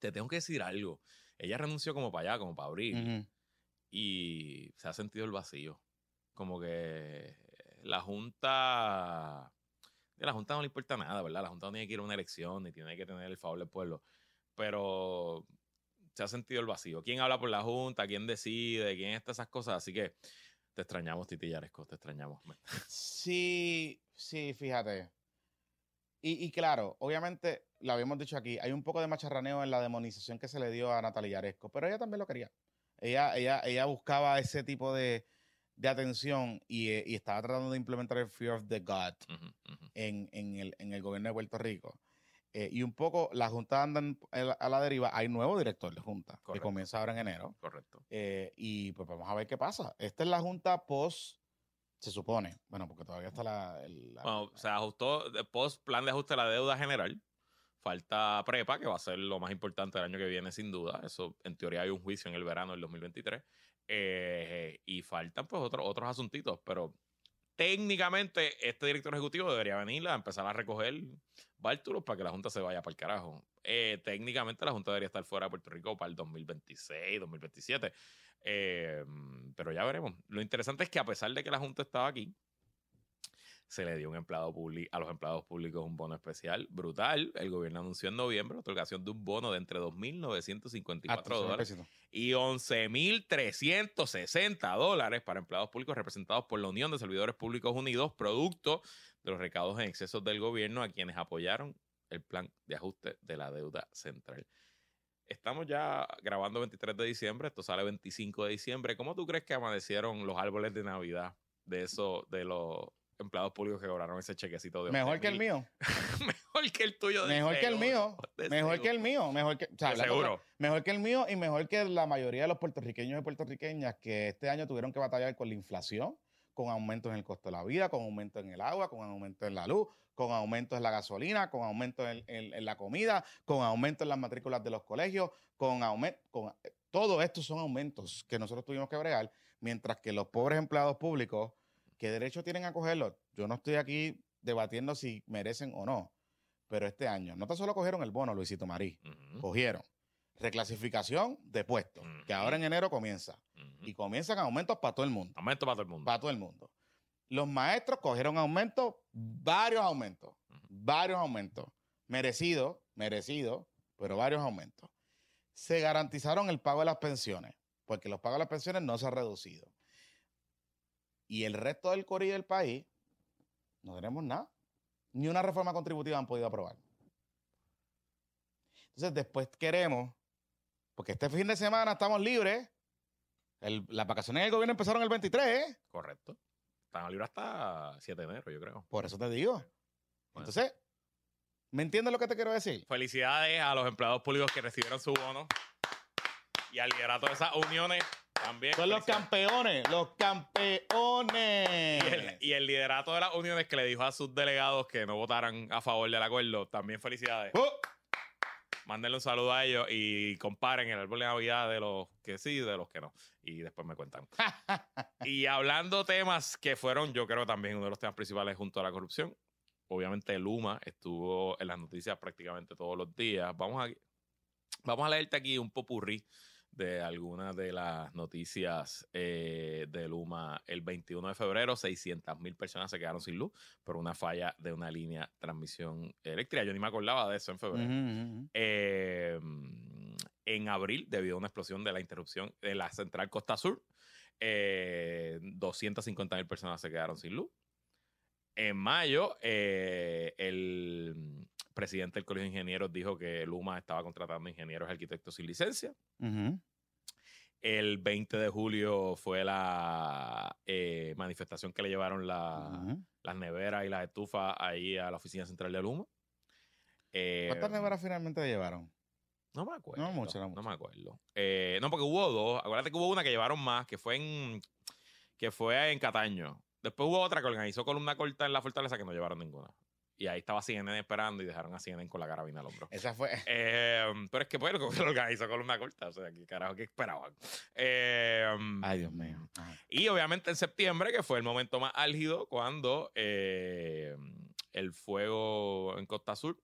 te tengo que decir algo. Ella renunció como para allá, como para abril. Y se ha sentido el vacío. Como que la Junta. De la Junta no le importa nada, ¿verdad? La Junta no tiene que ir a una elección ni tiene que tener el favor del pueblo. Pero se ha sentido el vacío. ¿Quién habla por la Junta? ¿Quién decide? ¿Quién está esas cosas? Así que te extrañamos, Titi Yaresco, te extrañamos. Sí, sí, fíjate. Y, claro, obviamente, lo habíamos dicho aquí, hay un poco de macharraneo en la demonización que se le dio a Natalia Yaresco, pero ella también lo quería. Ella, ella, ella buscaba ese tipo de, de atención eh, y, estaba tratando de implementar el Fear of the God En, el, gobierno de Puerto Rico. Eh, y un poco la Junta anda a la deriva. Hay nuevo director de Junta que comienza ahora en enero. Correcto. Eh, y pues vamos a ver qué pasa. Esta es la Junta post, se supone. Bueno, porque todavía está la. bueno, se ajustó post plan de ajuste de la deuda general. Falta prepa, que va a ser lo más importante del año que viene, sin duda. Eso, en teoría, hay un juicio en el verano del 2023. Eh, y faltan pues otros otros asuntitos, pero técnicamente este director ejecutivo debería venir a empezar a recoger bártulos para que la Junta se vaya para el carajo. Eh, técnicamente la Junta debería estar fuera de Puerto Rico para el 2026, 2027. Eh, pero ya veremos. Lo interesante es que a pesar de que la Junta estaba aquí, se le dio un empleado a los empleados públicos un bono especial brutal. El gobierno anunció en noviembre la otorgación de un bono de entre 2.954 ah, dólares y 11.360 dólares para empleados públicos representados por la Unión de Servidores Públicos Unidos, producto de los recaudos en excesos del gobierno a quienes apoyaron el plan de ajuste de la deuda central. Estamos ya grabando 23 de diciembre, esto sale 25 de diciembre. ¿Cómo tú crees que amanecieron los árboles de Navidad de eso, de los empleados públicos que cobraron ese chequecito de Mejor que el mío. mejor que el tuyo. mejor que el mío. Mejor que el mío. Mejor que, seguro. mejor que el mío y mejor que la mayoría de los puertorriqueños y puertorriqueñas que este año tuvieron que batallar con la inflación, con aumentos en el costo de la vida, con aumentos en el agua, con aumentos en la luz, con aumentos en la gasolina, con aumentos en, la comida, con aumentos en las matrículas de los colegios, con aumento, con todo esto son aumentos que nosotros tuvimos que bregar, mientras que los pobres empleados públicos ¿Qué derecho tienen a cogerlo? Yo no estoy aquí debatiendo si merecen o no, pero este año no tan solo cogieron el bono, Luisito Marí, cogieron reclasificación de puestos, que ahora en enero comienza. Y comienzan aumentos para todo el mundo. Aumentos para todo el mundo. Para todo el mundo. Los maestros cogieron aumentos, varios aumentos, varios aumentos. Merecidos, merecidos, pero varios aumentos. Se garantizaron el pago de las pensiones, porque los pagos de las pensiones no se han reducido y el resto del corillo del país, no tenemos nada. Ni una reforma contributiva han podido aprobar. Entonces, después queremos, porque este fin de semana estamos libres, las vacaciones del gobierno empezaron el 23, ¿eh? Correcto. Están libres hasta 7 de enero, yo creo. Por eso te digo. Entonces, ¿me entiendes lo que te quiero decir? Felicidades a los empleados públicos que recibieron su bono y al liderato de esas uniones son los campeones, los campeones. Y el, liderato de las uniones que le dijo a sus delegados que no votaran a favor del acuerdo, también felicidades. Uh. Mándenle un saludo a ellos y comparen el árbol de Navidad de los que sí y de los que no. Y después me cuentan. y hablando temas que fueron, yo creo, también uno de los temas principales junto a la corrupción. Obviamente, Luma estuvo en las noticias prácticamente todos los días. Vamos a, vamos a leerte aquí un popurrí de algunas de las noticias eh, de Luma. El 21 de febrero, 600 mil personas se quedaron sin luz por una falla de una línea de transmisión eléctrica. Yo ni me acordaba de eso en febrero. Em, en abril, debido a una explosión de la interrupción de la central Costa Sur, Eh, 250 mil personas se quedaron sin luz. En mayo, eh, el presidente del Colegio de Ingenieros dijo que Luma estaba contratando ingenieros y arquitectos sin licencia. El 20 de julio fue la eh, manifestación que le llevaron las neveras y las estufas ahí a la oficina central de Luma. ¿Cuántas neveras finalmente le llevaron? No me acuerdo. No, mucho, no, me acuerdo. Eh, no, porque hubo dos. Acuérdate que hubo una que llevaron más, que fue en que fue en Cataño. Después hubo otra que organizó columna corta en la fortaleza que no llevaron ninguna. Y ahí estaba CNN esperando y dejaron a CNN con la carabina al hombro. Esa fue. Eh, pero es que pues lo organizó columna corta. O sea, ¿qué carajo qué esperaban? Eh, Ay, Dios mío. Y obviamente en septiembre, que fue el momento más álgido, cuando el fuego en Costa Sur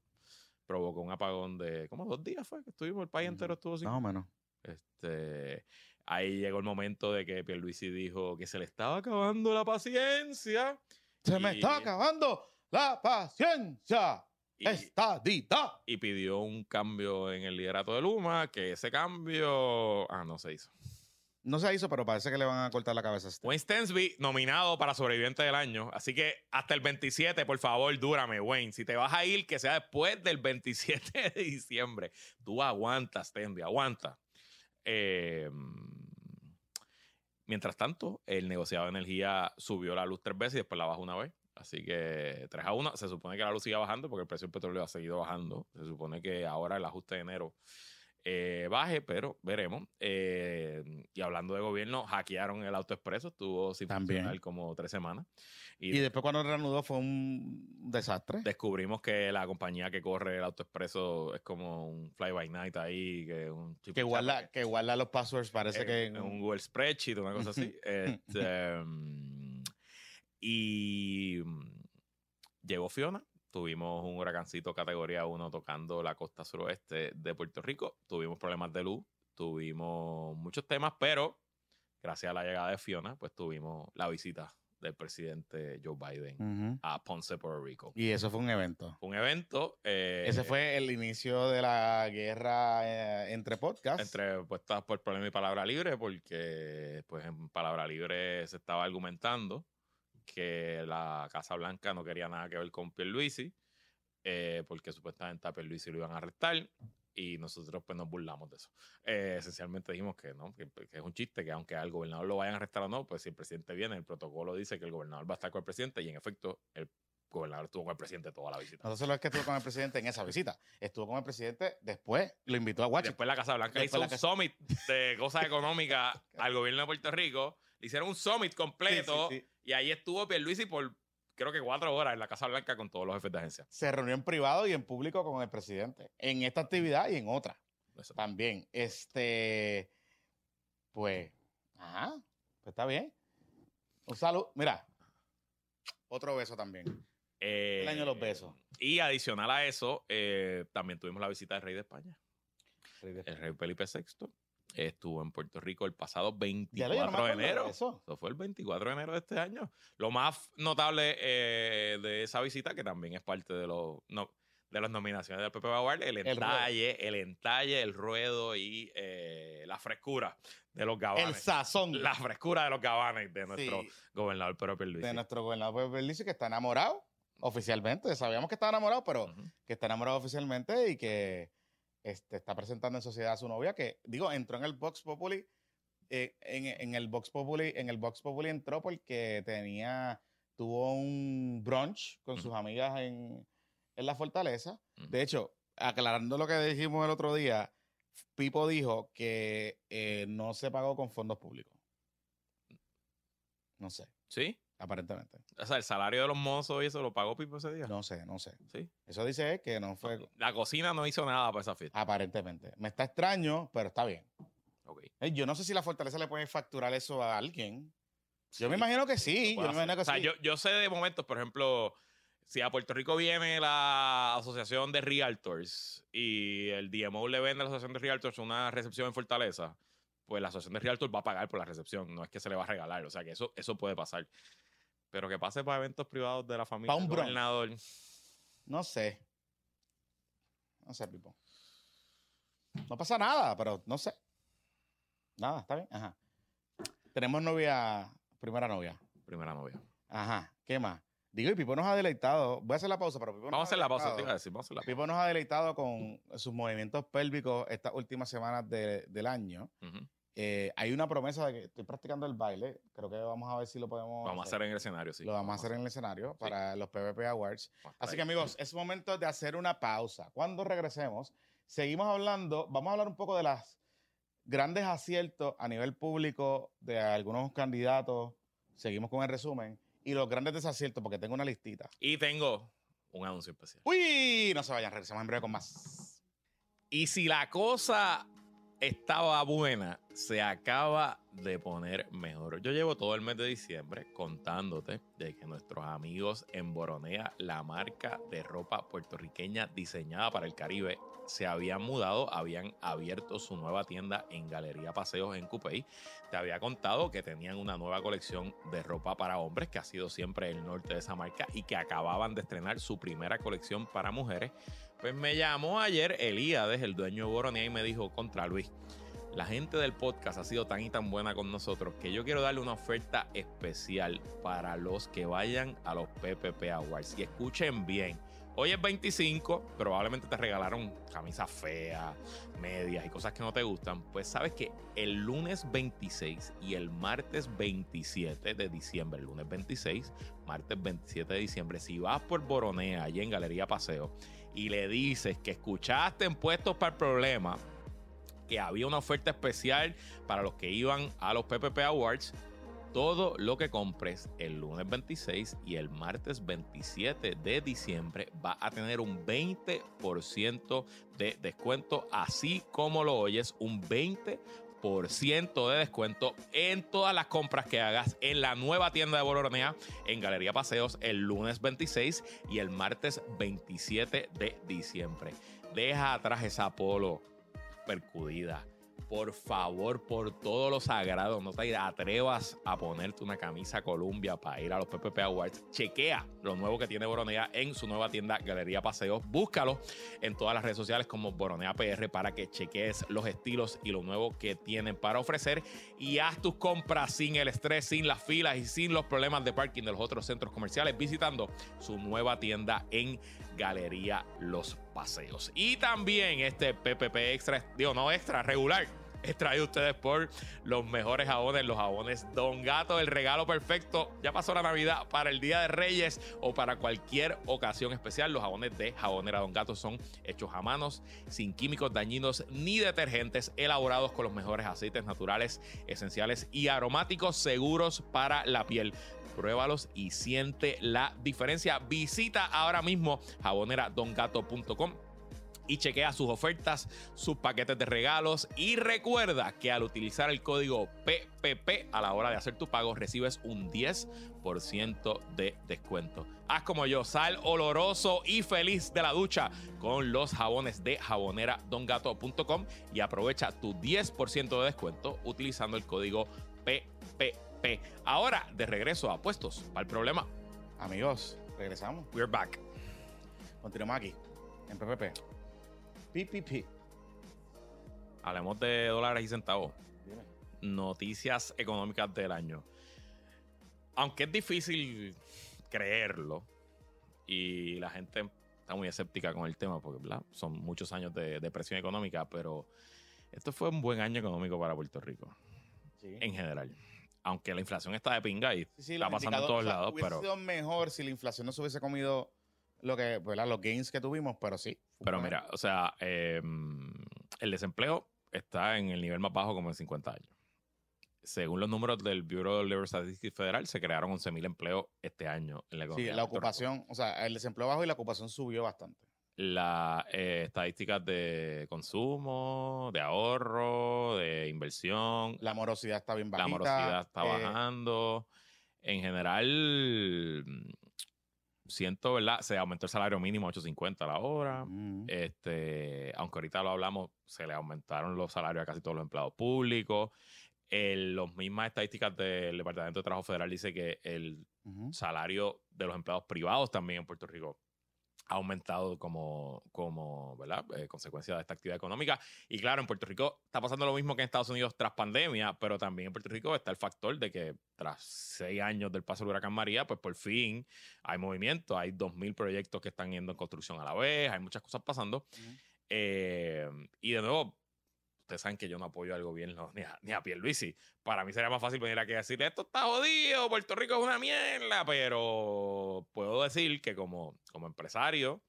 provocó un apagón de como dos días fue que estuvimos, el país entero estuvo sin. Más o menos. Este, ahí llegó el momento de que Pierluisi dijo que se le estaba acabando la paciencia. Se me está acabando la paciencia. Y, Estadita. Y pidió un cambio en el liderato de Luma, que ese cambio, ah, no se hizo. No se hizo, pero parece que le van a cortar la cabeza. Wayne Stensby, nominado para sobreviviente del año. Así que hasta el 27, por favor, dúrame, Wayne. Si te vas a ir, que sea después del 27 de diciembre. Tú aguantas, Stensby, aguanta. Em, mientras tanto, el negociado de energía subió la luz tres veces y después la bajó una vez. Así que 3 a 1. Se supone que la luz siga bajando porque el precio del petróleo ha seguido bajando. Se supone que ahora el ajuste de enero eh, baje, pero veremos. Eh, y hablando de gobierno, hackearon el autoexpreso, estuvo sin También. funcionar como tres semanas. Y, después cuando reanudó fue un desastre. Descubrimos que la compañía que corre el autoexpreso es como un fly by night ahí, que un que guarda, que, guarda los passwords, parece que... Un Google Spreadsheet, una cosa así. este, mm, y mm, llegó Fiona, Tuvimos un huracancito categoría 1 tocando la costa suroeste de Puerto Rico. Tuvimos problemas de luz, tuvimos muchos temas, pero gracias a la llegada de Fiona, pues tuvimos la visita del presidente Joe Biden a Ponce, Puerto Rico. Y eso fue un evento. Un evento. Eh, Ese fue el inicio de la guerra eh, entre podcasts. Entre puestas por problema y palabra libre, porque pues en palabra libre se estaba argumentando que la Casa Blanca no quería nada que ver con Pierluisi, eh, porque supuestamente a Pierluisi lo iban a arrestar y nosotros pues nos burlamos de eso. Eh, esencialmente dijimos que no, que, es un chiste, que aunque al gobernador lo vayan a arrestar o no, pues si el presidente viene, el protocolo dice que el gobernador va a estar con el presidente y en efecto el gobernador estuvo con el presidente toda la visita. No solo es que estuvo con el presidente en esa visita, estuvo con el presidente después, lo invitó a Washington. Después la Casa Blanca hizo un summit de cosas económicas al gobierno de Puerto Rico, le hicieron un summit completo y ahí estuvo Pierluisi por creo que cuatro horas en la Casa Blanca con todos los jefes de agencia. Se reunió en privado y en público con el presidente, en esta actividad y en otra. También. Este, pues, ajá, pues está bien. Un saludo. Mira, otro beso también. el año de los besos. Y adicional a eso, eh, también tuvimos la visita del rey de España. El rey Felipe VI estuvo en Puerto Rico el pasado 24 de enero. eso. fue el 24 de enero de este año. Lo más notable eh, de esa visita, que también es parte de los, de las nominaciones de Pepe Bagual, el entalle, el, entalle, el ruedo y eh, la frescura de los gabanes. El sazón. La frescura de los gabanes de nuestro gobernador Pedro Pierluisi. De nuestro gobernador Pedro Pierluisi que está enamorado oficialmente. Sabíamos que estaba enamorado, pero que está enamorado oficialmente y que este, está presentando en sociedad a su novia, que digo, entró en el Vox Populi, eh, en, el Vox Populi, en el Vox Populi entró porque tenía, tuvo un brunch con sus amigas en, la fortaleza. De hecho, aclarando lo que dijimos el otro día, Pipo dijo que eh, no se pagó con fondos públicos. No sé. ¿Sí? Aparentemente. O sea, el salario de los mozos y eso lo pagó Pipo ese día. No sé, no sé. Sí. Eso dice que no fue. La cocina no hizo nada para esa fiesta. Aparentemente. Me está extraño, pero está bien. Okay. yo no sé si la fortaleza le puede facturar eso a alguien. Yo me imagino que sí. Yo, me imagino que o sea, yo, yo, sé de momentos, por ejemplo, si a Puerto Rico viene la Asociación de Realtors y el DMO le vende a la Asociación de Realtors una recepción en Fortaleza, pues la Asociación de Realtors va a pagar por la recepción. No es que se le va a regalar. O sea, que eso, eso puede pasar. Pero que pase para eventos privados de la familia. Para un gobernador. No sé. No sé, Pipo. No pasa nada, pero no sé. Nada, está bien. Ajá. Tenemos novia, primera novia. Primera novia. Ajá, ¿qué más? Digo, y Pipo nos ha deleitado. Voy a hacer la pausa, pero Pipo Vamos a hacer la pausa, te iba a decir, vamos a hacer la pausa. Pipo nos ha deleitado con sus movimientos pélvicos estas últimas semanas del año. Eh, hay una promesa de que estoy practicando el baile. Creo que vamos a ver si lo podemos. Vamos a hacer en el escenario, sí. Lo vamos, a hacer en el escenario para los PvP Awards. Así que, amigos, es momento de hacer una pausa. Cuando regresemos, seguimos hablando. Vamos a hablar un poco de las grandes aciertos a nivel público de algunos candidatos. Seguimos con el resumen. Y los grandes desaciertos, porque tengo una listita. Y tengo un anuncio especial. ¡Uy! No se vayan, regresamos en breve con más. Y si la cosa estaba buena, se acaba de poner mejor. Yo llevo todo el mes de diciembre contándote de que nuestros amigos en Boronea, la marca de ropa puertorriqueña diseñada para el Caribe, se habían mudado, habían abierto su nueva tienda en Galería Paseos en Cupey. Te había contado que tenían una nueva colección de ropa para hombres, que ha sido siempre el norte de esa marca, y que acababan de estrenar su primera colección para mujeres pues me llamó ayer Elías, el dueño de Boronea, y me dijo, contra Luis, la gente del podcast ha sido tan y tan buena con nosotros que yo quiero darle una oferta especial para los que vayan a los PPP Awards. Y escuchen bien, hoy es 25, probablemente te regalaron camisas feas, medias y cosas que no te gustan. Pues sabes que el lunes 26 y el martes 27 de diciembre, el lunes 26, martes 27 de diciembre, si vas por Boronea, allí en Galería Paseo, y le dices que escuchaste en Puestos para el Problema que había una oferta especial para los que iban a los PPP Awards, todo lo que compres el lunes 26 y el martes 27 de diciembre va a tener un 20% de descuento, así como lo oyes, un 20% de descuento en todas las compras que hagas en la nueva tienda de Boronea en Galería Paseos el lunes 26 y el martes 27 de diciembre. Deja atrás esa polo percudida por favor, por todo lo sagrado, no te atrevas a ponerte una camisa Columbia para ir a los PPP Awards. Chequea lo nuevo que tiene Boronea en su nueva tienda Galería Paseos. Búscalo en todas las redes sociales como Boronea PR para que cheques los estilos y lo nuevo que tienen para ofrecer. Y haz tus compras sin el estrés, sin las filas y sin los problemas de parking de los otros centros comerciales visitando su nueva tienda en Galería Los Paseos. Y también este PPP extra, digo, no extra, regular es traído ustedes por los mejores jabones, los jabones Don Gato, el regalo perfecto. Ya pasó la Navidad para el Día de Reyes o para cualquier ocasión especial. Los jabones de Jabonera Don Gato son hechos a manos, sin químicos dañinos ni detergentes, elaborados con los mejores aceites naturales, esenciales y aromáticos seguros para la piel. Pruébalos y siente la diferencia. Visita ahora mismo jaboneradongato.com y chequea sus ofertas, sus paquetes de regalos y recuerda que al utilizar el código PPP a la hora de hacer tu pago recibes un 10% de descuento. Haz como yo, sal oloroso y feliz de la ducha con los jabones de jaboneradongato.com y aprovecha tu 10% de descuento utilizando el código PPP. Ahora, de regreso a puestos para el problema. Amigos, regresamos. We're back. Continuamos aquí en PPP. PPP. Hablemos de dólares y centavos. Noticias económicas del año. Aunque es difícil creerlo y la gente está muy escéptica con el tema porque son muchos años de depresión económica, pero esto fue un buen año económico para Puerto Rico. En general. Aunque la inflación está de pinga y está pasando en todos lados. Pero sido mejor si la inflación no se hubiese comido lo que, ¿verdad? los gains que tuvimos, pero sí. Pero mira, o sea, em, el desempleo está en el nivel más bajo como en 50 años. Según los números del Bureau of Labor Statistics Federal, se crearon 11.000 empleos este año en la economía. Sí, la ocupación, o sea, el desempleo bajo y la ocupación subió bastante. Las eh, estadísticas de consumo, de ahorro, de inversión. La morosidad está bien bajita. La morosidad está eh, bajando. En general, siento, ¿verdad? Se aumentó el salario mínimo a 8.50 a la hora. Mm. Este, aunque ahorita lo hablamos, se le aumentaron los salarios a casi todos los empleados públicos. Las mismas estadísticas del Departamento de Trabajo Federal dice que el salario de los empleados privados también en Puerto Rico ha aumentado como, como ¿verdad? Eh, consecuencia de esta actividad económica. Y claro, en Puerto Rico está pasando lo mismo que en Estados Unidos tras pandemia, pero también en Puerto Rico está el factor de que tras seis años del paso del huracán María, pues por fin hay movimiento, hay 2.000 proyectos que están yendo en construcción a la vez, hay muchas cosas pasando. Eh, y de nuevo, ustedes saben que yo no apoyo al gobierno ni a, ni a Pierluisi. Para mí sería más fácil venir aquí a decir, esto está jodido, Puerto Rico es una mierda, pero puedo decir que como, como empresario,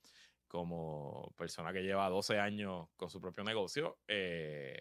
como persona que lleva 12 años con su propio negocio, eh,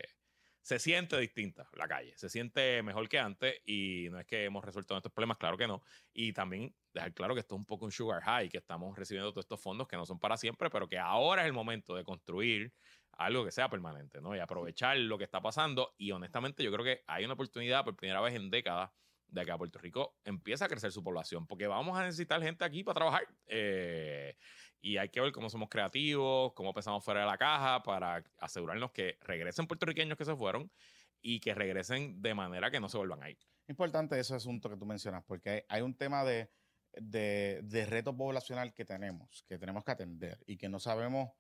se siente distinta la calle, se siente mejor que antes y no es que hemos resuelto estos problemas, claro que no. Y también dejar claro que esto es un poco un sugar high, que estamos recibiendo todos estos fondos que no son para siempre, pero que ahora es el momento de construir algo que sea permanente, ¿no? Y aprovechar lo que está pasando. Y honestamente, yo creo que hay una oportunidad por primera vez en décadas de que a Puerto Rico empiece a crecer su población, porque vamos a necesitar gente aquí para trabajar. Eh, y hay que ver cómo somos creativos, cómo pensamos fuera de la caja para asegurarnos que regresen puertorriqueños que se fueron y que regresen de manera que no se vuelvan a ir. Importante ese asunto que tú mencionas, porque hay un tema de, de, de reto poblacional que tenemos, que tenemos que atender y que no sabemos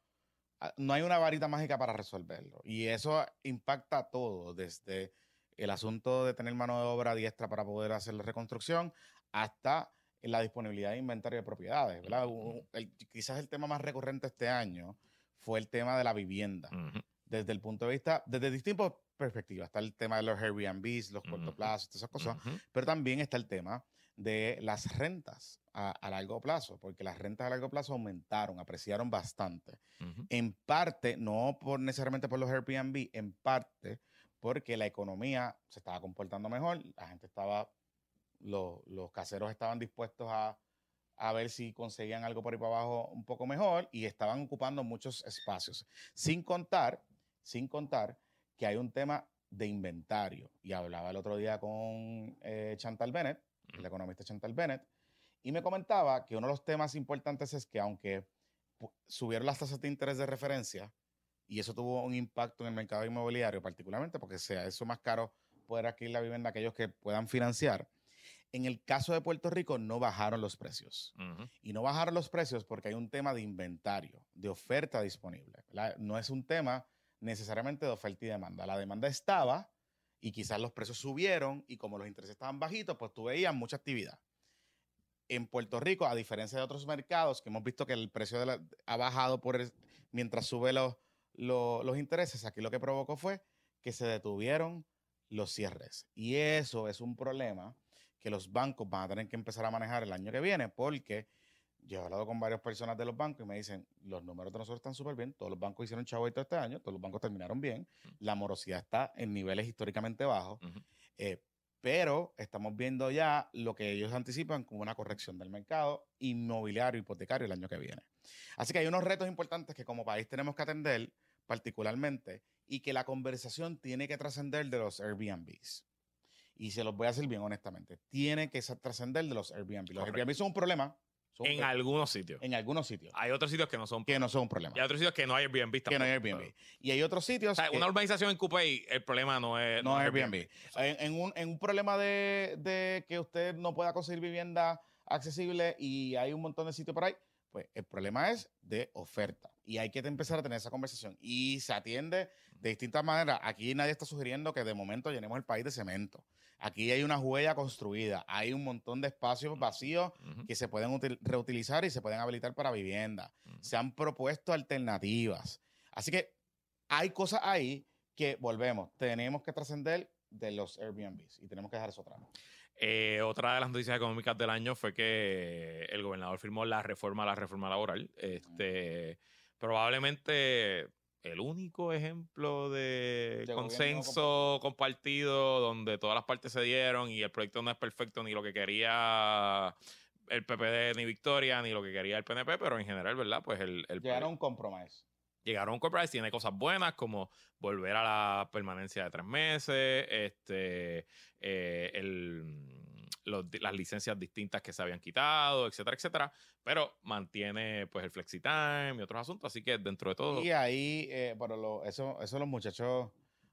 no hay una varita mágica para resolverlo. Y eso impacta todo, desde el asunto de tener mano de obra diestra para poder hacer la reconstrucción hasta la disponibilidad de inventario de propiedades. quizás el tema más recurrente este año fue el tema de la vivienda. Desde el punto de vista, desde distintas perspectivas. Está el tema de los Airbnbs, los cortoplazos, todas esas cosas. Pero también está el tema de las rentas a, largo plazo, porque las rentas a largo plazo aumentaron, apreciaron bastante. En parte, no por necesariamente por los Airbnb, en parte porque la economía se estaba comportando mejor, la gente estaba, los caseros estaban dispuestos a, a ver si conseguían algo por ahí para abajo un poco mejor y estaban ocupando muchos espacios. Sin contar, sin contar que hay un tema de inventario. Y hablaba el otro día con eh, Chantal Bennett, el economista Chantal Bennett, y me comentaba que uno de los temas importantes es que aunque subieron las tasas de interés de referencia, y eso tuvo un impacto en el mercado inmobiliario, particularmente porque sea eso más caro poder adquirir la vivienda aquellos que puedan financiar. En el caso de Puerto Rico no bajaron los precios. Y no bajaron los precios porque hay un tema de inventario, de oferta disponible. No es un tema necesariamente de oferta y demanda. La demanda estaba, y quizás los precios subieron y como los intereses estaban bajitos, pues tú veías mucha actividad. En Puerto Rico, a diferencia de otros mercados que hemos visto que el precio ha bajado por mientras sube los, los, intereses, aquí lo que provocó fue que se detuvieron los cierres. Y eso es un problema que los bancos van a tener que empezar a manejar el año que viene porque yo he hablado con varias personas de los bancos y me dicen, los números de nosotros están súper bien, todos los bancos hicieron chavo este año, todos los bancos terminaron bien, la morosidad está en niveles históricamente bajos, eh, pero estamos viendo ya lo que ellos anticipan como una corrección del mercado inmobiliario, hipotecario el año que viene. Así que hay unos retos importantes que como país tenemos que atender particularmente y que la conversación tiene que trascender de los Airbnbs. Y se los voy a decir bien honestamente. Tiene que trascender de los Airbnb. Los Airbnb son un problema en algunos sitios. En algunos sitios. Hay otros sitios que no son Que no son un problema. Y hay otros sitios que no hay Airbnb tampoco. Que no hay Airbnb. Y hay otros sitios. O sea, una urbanización en Coupé, el problema no es. No, es Airbnb. En, un, en, un, problema de, de, que usted no pueda conseguir vivienda accesible y hay un montón de sitios por ahí, pues el problema es de oferta. Y hay que empezar a tener esa conversación. Y se atiende de distintas maneras. Aquí nadie está sugiriendo que de momento llenemos el país de cemento. Aquí hay una huella construida, hay un montón de espacios vacíos que se pueden reutilizar y se pueden habilitar para vivienda. Se han propuesto alternativas. Así que hay cosas ahí que volvemos, tenemos que trascender de los Airbnbs y tenemos que dejar eso atrás. Eh, otra de las noticias económicas del año fue que el gobernador firmó la reforma a la reforma laboral. Este, probablemente el único ejemplo de, consenso compartido donde todas las partes se dieron y el proyecto no es perfecto ni lo que quería el PPD ni Victoria ni lo que quería el PNP, pero en general, ¿verdad? Pues el... Llegaron a un compromiso. Llegaron a un compromiso, tiene cosas buenas como volver a la permanencia de tres meses, este, eh, el las licencias distintas que se habían quitado, etcétera, etcétera, pero mantiene pues el FlexiTime y otros asuntos, así que dentro de todo... Y ahí, eh, bueno, eso, eso los muchachos,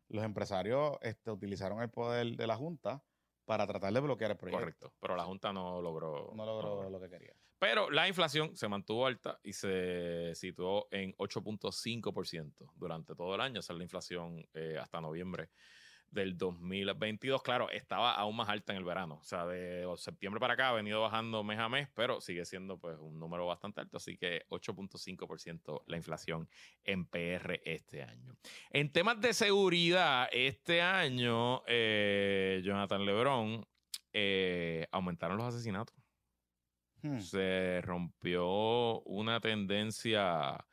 los empresarios este, utilizaron el poder de la Junta para tratar de bloquear el proyecto. Correcto, pero la Junta no logró... No logró lo que quería. Pero la inflación se mantuvo alta y se situó en 8.5% durante todo el año. Esa es la inflación eh, hasta noviembre del 2022. Claro, estaba aún más alta en el verano. O sea, de septiembre para acá ha venido bajando mes a mes, pero sigue siendo pues un número bastante alto. Así que 8.5% la inflación en PR este año. En temas de seguridad, este año, eh, Jonathan Lebron, eh, aumentaron los asesinatos. Hmm. Se rompió una tendencia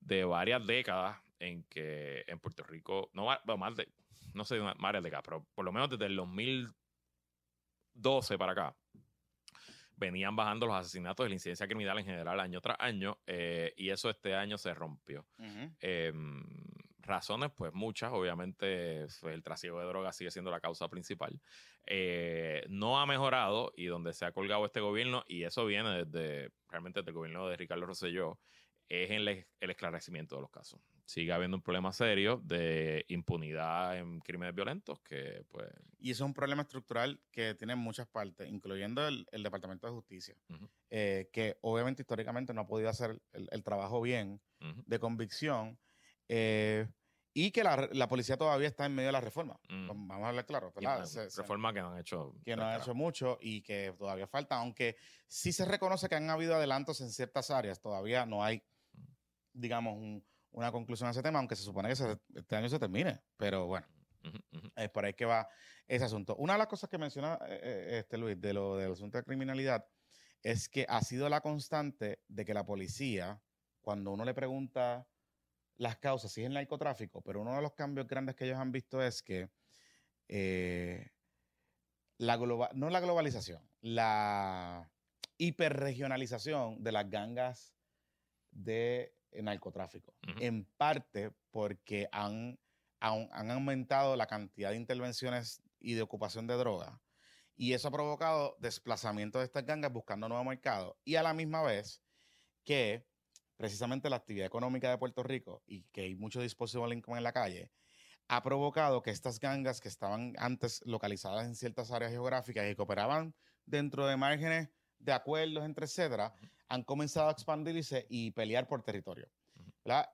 de varias décadas en que en Puerto Rico, no más de no sé, varias décadas, pero por lo menos desde el 2012 para acá, venían bajando los asesinatos y la incidencia criminal en general año tras año, eh, y eso este año se rompió. Em, razones, pues muchas, obviamente pues, el trasiego de drogas sigue siendo la causa principal. Eh, no ha mejorado y donde se ha colgado este gobierno, y eso viene desde realmente desde el gobierno de Ricardo Rosselló, es en el esclarecimiento de los casos sigue habiendo un problema serio de impunidad en crímenes violentos que pues... Y eso es un problema estructural que tiene muchas partes, incluyendo el, Departamento de Justicia, eh, que obviamente históricamente no ha podido hacer el, trabajo bien de convicción eh, y que la, policía todavía está en medio de la reforma. Vamos a hablar claro. reforma que no han hecho. Que no han hecho mucho y que todavía falta, aunque sí se reconoce que han habido adelantos en ciertas áreas, todavía no hay, digamos, un una conclusión a ese tema, aunque se supone que este año se termine. Pero bueno, es por ahí que va ese asunto. Una de las cosas que menciona eh, eh, este Luis de lo del asunto de criminalidad es que ha sido la constante de que la policía, cuando uno le pregunta las causas, si es el narcotráfico, pero uno de los cambios grandes que ellos han visto es que eh, la no la globalización, la hiperregionalización de las gangas de narcotráfico. En parte porque han, han, aumentado la cantidad de intervenciones y de ocupación de droga. Y eso ha provocado desplazamiento de estas gangas buscando nuevos mercados. Y a la misma vez que precisamente la actividad económica de Puerto Rico y que hay mucho dispositivo income en la calle, ha provocado que estas gangas que estaban antes localizadas en ciertas áreas geográficas y que operaban dentro de márgenes de acuerdos entre etcétera, han comenzado a expandirse y pelear por territorio.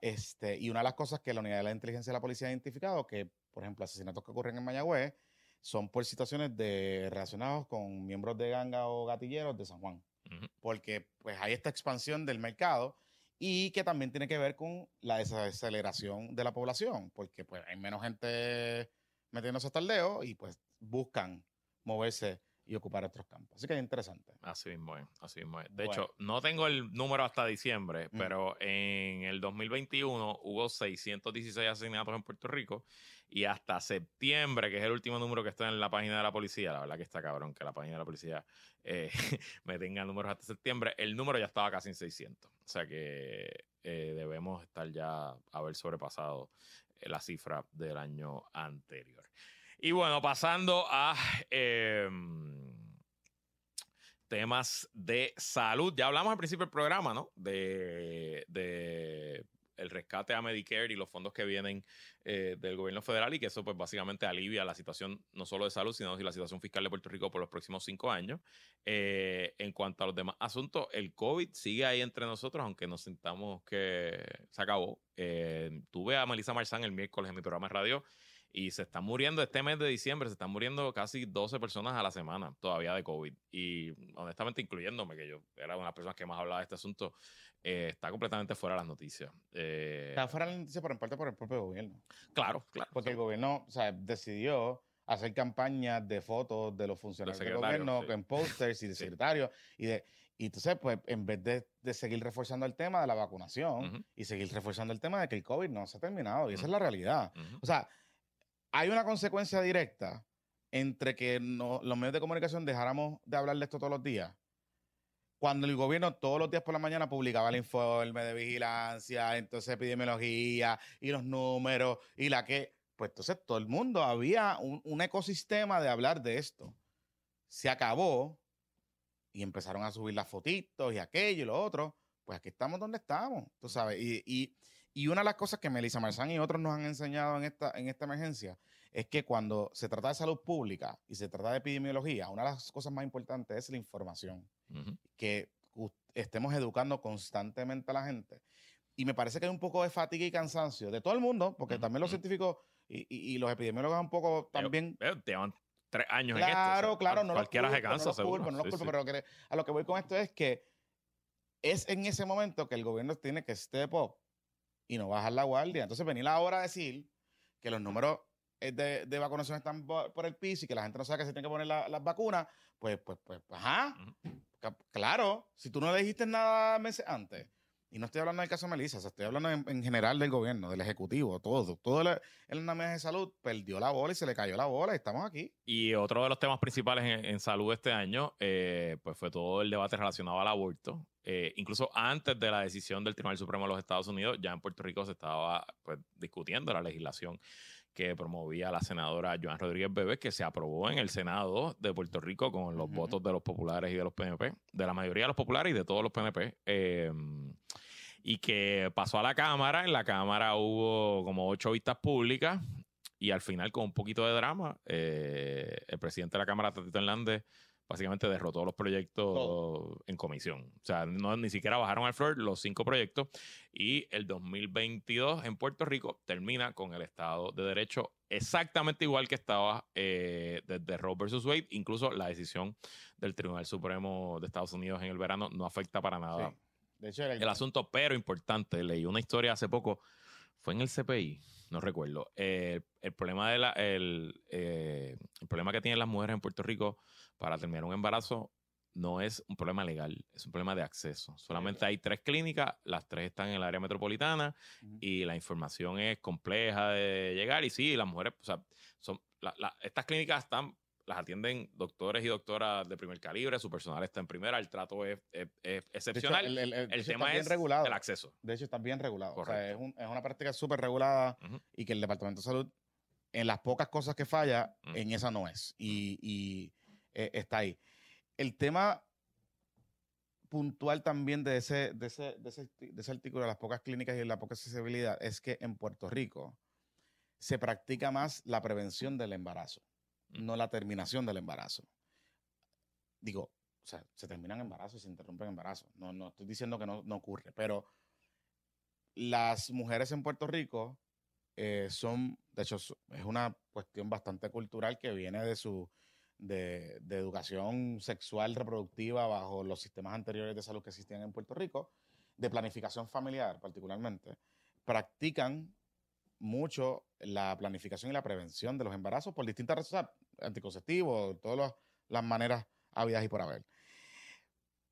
Este, y una de las cosas que la unidad de la inteligencia de la policía ha identificado, que por ejemplo asesinatos que ocurren en Mayagüez, son por situaciones de, relacionadas con miembros de ganga o gatilleros de San Juan. Porque pues hay esta expansión del mercado y que también tiene que ver con la desaceleración de la población, porque pues hay menos gente metiéndose hasta el dedo y pues buscan moverse y ocupar otros campos. Así que es interesante. Así mismo es, así mismo es. De hecho, no tengo el número hasta diciembre, pero en el 2021 hubo 616 asesinatos en Puerto Rico y hasta septiembre, que es el último número que está en la página de la policía, la verdad que está cabrón que la página de la policía eh, me tenga números hasta septiembre, el número ya estaba casi en 600. O sea que eh, debemos estar ya haber sobrepasado eh, la cifra del año anterior. Y bueno, pasando a em, temas de salud. Ya hablamos al principio del programa, ¿no? De, el rescate a Medicare y los fondos que vienen eh, del gobierno federal y que eso pues básicamente alivia la situación no solo de salud, sino la situación fiscal de Puerto Rico por los próximos cinco años. Eh, en cuanto a los demás asuntos, el COVID sigue ahí entre nosotros, aunque nos sintamos que se acabó. Eh, tuve a Melissa Marzán el miércoles en mi programa de radio y se están muriendo este mes de diciembre, se están muriendo casi 12 personas a la semana todavía de COVID. Y honestamente, incluyéndome, que yo era una de las personas que más hablaba de este asunto, eh, está completamente fuera de las noticias. Eh, está fuera de las noticias, pero en parte por el propio gobierno. Claro, claro. Porque el gobierno o sea, decidió hacer campañas de fotos de los funcionarios del gobierno en posters y de secretarios y de y entonces, pues, en vez de, de, seguir reforzando el tema de la vacunación y seguir reforzando el tema de que el COVID no se ha terminado, y esa es la realidad. O sea, hay una consecuencia directa entre que los medios de comunicación dejáramos de hablar de esto todos los días. Cuando el gobierno todos los días por la mañana publicaba el informe de vigilancia, entonces epidemiología y los números y la que, pues entonces todo el mundo había un, ecosistema de hablar de esto. Se acabó y empezaron a subir las fotitos y aquello y lo otro. Pues aquí estamos donde estamos, tú sabes. Y, y una de las cosas que Melissa Marzán y otros nos han enseñado en esta, en esta emergencia es que cuando se trata de salud pública y se trata de epidemiología, una de las cosas más importantes es la información. Que estemos educando constantemente a la gente. Y me parece que hay un poco de fatiga y cansancio de todo el mundo, porque también los científicos y, los epidemiólogos un poco también... llevan tres años claro, en esto. Claro, claro, no cualquiera se cansa, seguro. No pero a lo que voy con esto es que es en ese momento que el gobierno tiene que step up y no bajar la guardia. Entonces venir ahora a decir que los números de, de, vacunación están por el piso y que la gente no sabe que se tiene que poner las vacunas, pues, pues, pues, ajá. Claro, si tú no le dijiste nada meses antes, y no estoy hablando del caso de Melissa, estoy hablando en, general del gobierno, del ejecutivo, todo. Todo el, el de salud perdió la bola y se le cayó la bola y estamos aquí. Y otro de los temas principales en, salud este año, eh, pues fue todo el debate relacionado al aborto. Eh, incluso antes de la decisión del Tribunal Supremo de los Estados Unidos, ya en Puerto Rico se estaba pues, discutiendo la legislación que promovía la senadora Joan Rodríguez Bebé, que se aprobó en el Senado de Puerto Rico con los votos de los populares y de los PNP, de la mayoría de los populares y de todos los PNP. Y que pasó a la Cámara. En la Cámara hubo como ocho vistas públicas y al final, con un poquito de drama, eh, el presidente de la Cámara, Tatito Hernández, básicamente derrotó los proyectos en comisión. O sea, no, ni siquiera bajaron al floor los cinco proyectos. Y el 2022 en Puerto Rico termina con el Estado de Derecho exactamente igual que estaba eh, desde Roe versus Wade. Incluso la decisión del Tribunal Supremo de Estados Unidos en el verano no afecta para nada de hecho, el, asunto. Pero importante, leí una historia hace poco, fue en el CPI, no recuerdo. Eh, el, problema de la, el, eh, el problema que tienen las mujeres en Puerto Rico para terminar un embarazo no es un problema legal, es un problema de acceso. Solamente hay tres clínicas, las tres están en el área metropolitana y la información es compleja de llegar. Y sí, las mujeres, o sea, son, estas clínicas están, las atienden doctores y doctoras de primer calibre, su personal está en primera, el trato es, excepcional. el, tema es regulado. el acceso. De hecho, está bien regulado. O sea, es, una práctica súper regulada y que el Departamento de Salud, en las pocas cosas que falla, en esa no es. y eh, está ahí. El tema puntual también de ese, de ese, de ese, artículo de las pocas clínicas y la poca accesibilidad es que en Puerto Rico se practica más la prevención del embarazo. No la terminación del embarazo. Digo, o sea, se terminan embarazos y se interrumpen embarazos. No, no estoy diciendo que no, ocurre, pero las mujeres en Puerto Rico eh, son, de hecho, es una cuestión bastante cultural que viene de su de, educación sexual reproductiva bajo los sistemas anteriores de salud que existían en Puerto Rico, de planificación familiar particularmente, practican mucho la planificación y la prevención de los embarazos por distintas razones, anticonceptivos, todas las maneras habidas y por haber.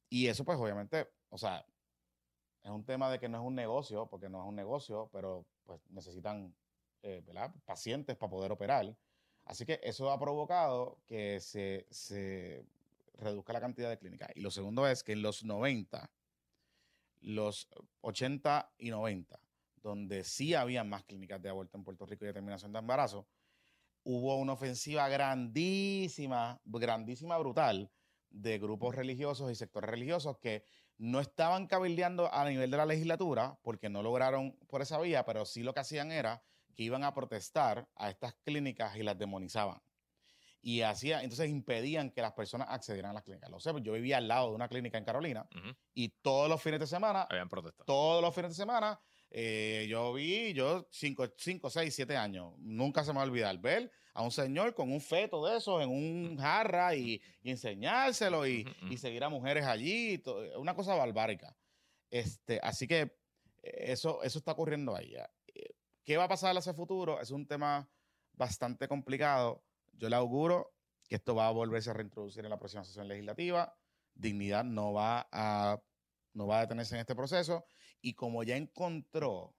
Y eso pues obviamente, o sea, es un tema de que no es un negocio, porque no es un negocio, pero pues necesitan eh, pacientes para poder operar. Así que eso ha provocado que se, reduzca la cantidad de clínicas. Y lo segundo es que en los 90, los 80 y 90, donde sí había más clínicas de aborto en Puerto Rico y de terminación de embarazo, hubo una ofensiva grandísima, grandísima, brutal, de grupos religiosos y sectores religiosos que no estaban cabildeando a nivel de la legislatura porque no lograron por esa vía, pero sí lo que hacían era que iban a protestar a estas clínicas y las demonizaban. Y hacía, entonces impedían que las personas accedieran a las clínicas. Lo sé, pues, yo vivía al lado de una clínica en Carolina y todos los fines de semana, habían protestado. Todos los fines de semana, eh, yo vi, yo cinco, cinco, seis, siete años, nunca se me va a olvidar ver a un señor con un feto de esos en un jarra y, enseñárselo y, seguir a mujeres allí, una cosa barbárica. Este, así que eh, eso, eso está ocurriendo ahí. ¿Qué va a pasar hacia el futuro? Es un tema bastante complicado. Yo le auguro que esto va a volverse a reintroducir en la próxima sesión legislativa. Dignidad no va a, no va a detenerse en este proceso. Y como ya encontró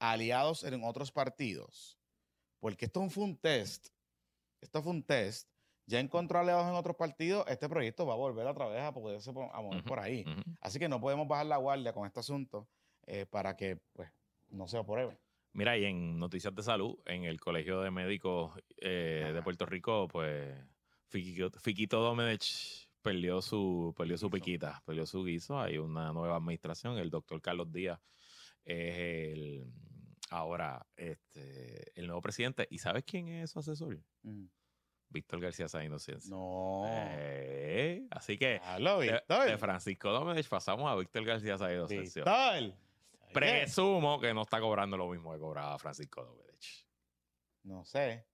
aliados en otros partidos, porque esto fue un test, esto fue un test, ya encontró aliados en otros partidos, este proyecto va a volver otra vez a poderse a mover por ahí. Así que no podemos bajar la guardia con este asunto eh, para que pues, no se apruebe. Mira, y en noticias de salud, en el Colegio de Médicos eh, de Puerto Rico, pues Fiquito, Domenech perdió su, perdió su piquita, perdió su guiso. Hay una nueva administración. El doctor Carlos Díaz es el ahora este, el nuevo presidente. ¿Y sabes quién es su asesor? Mm. Víctor García Inocencia. No. Eh, así que Víctor. De, Francisco Domínguez pasamos a Víctor García San Inocencia. Víctor. Presumo que no está cobrando lo mismo que cobraba Francisco Domínguez. No sé.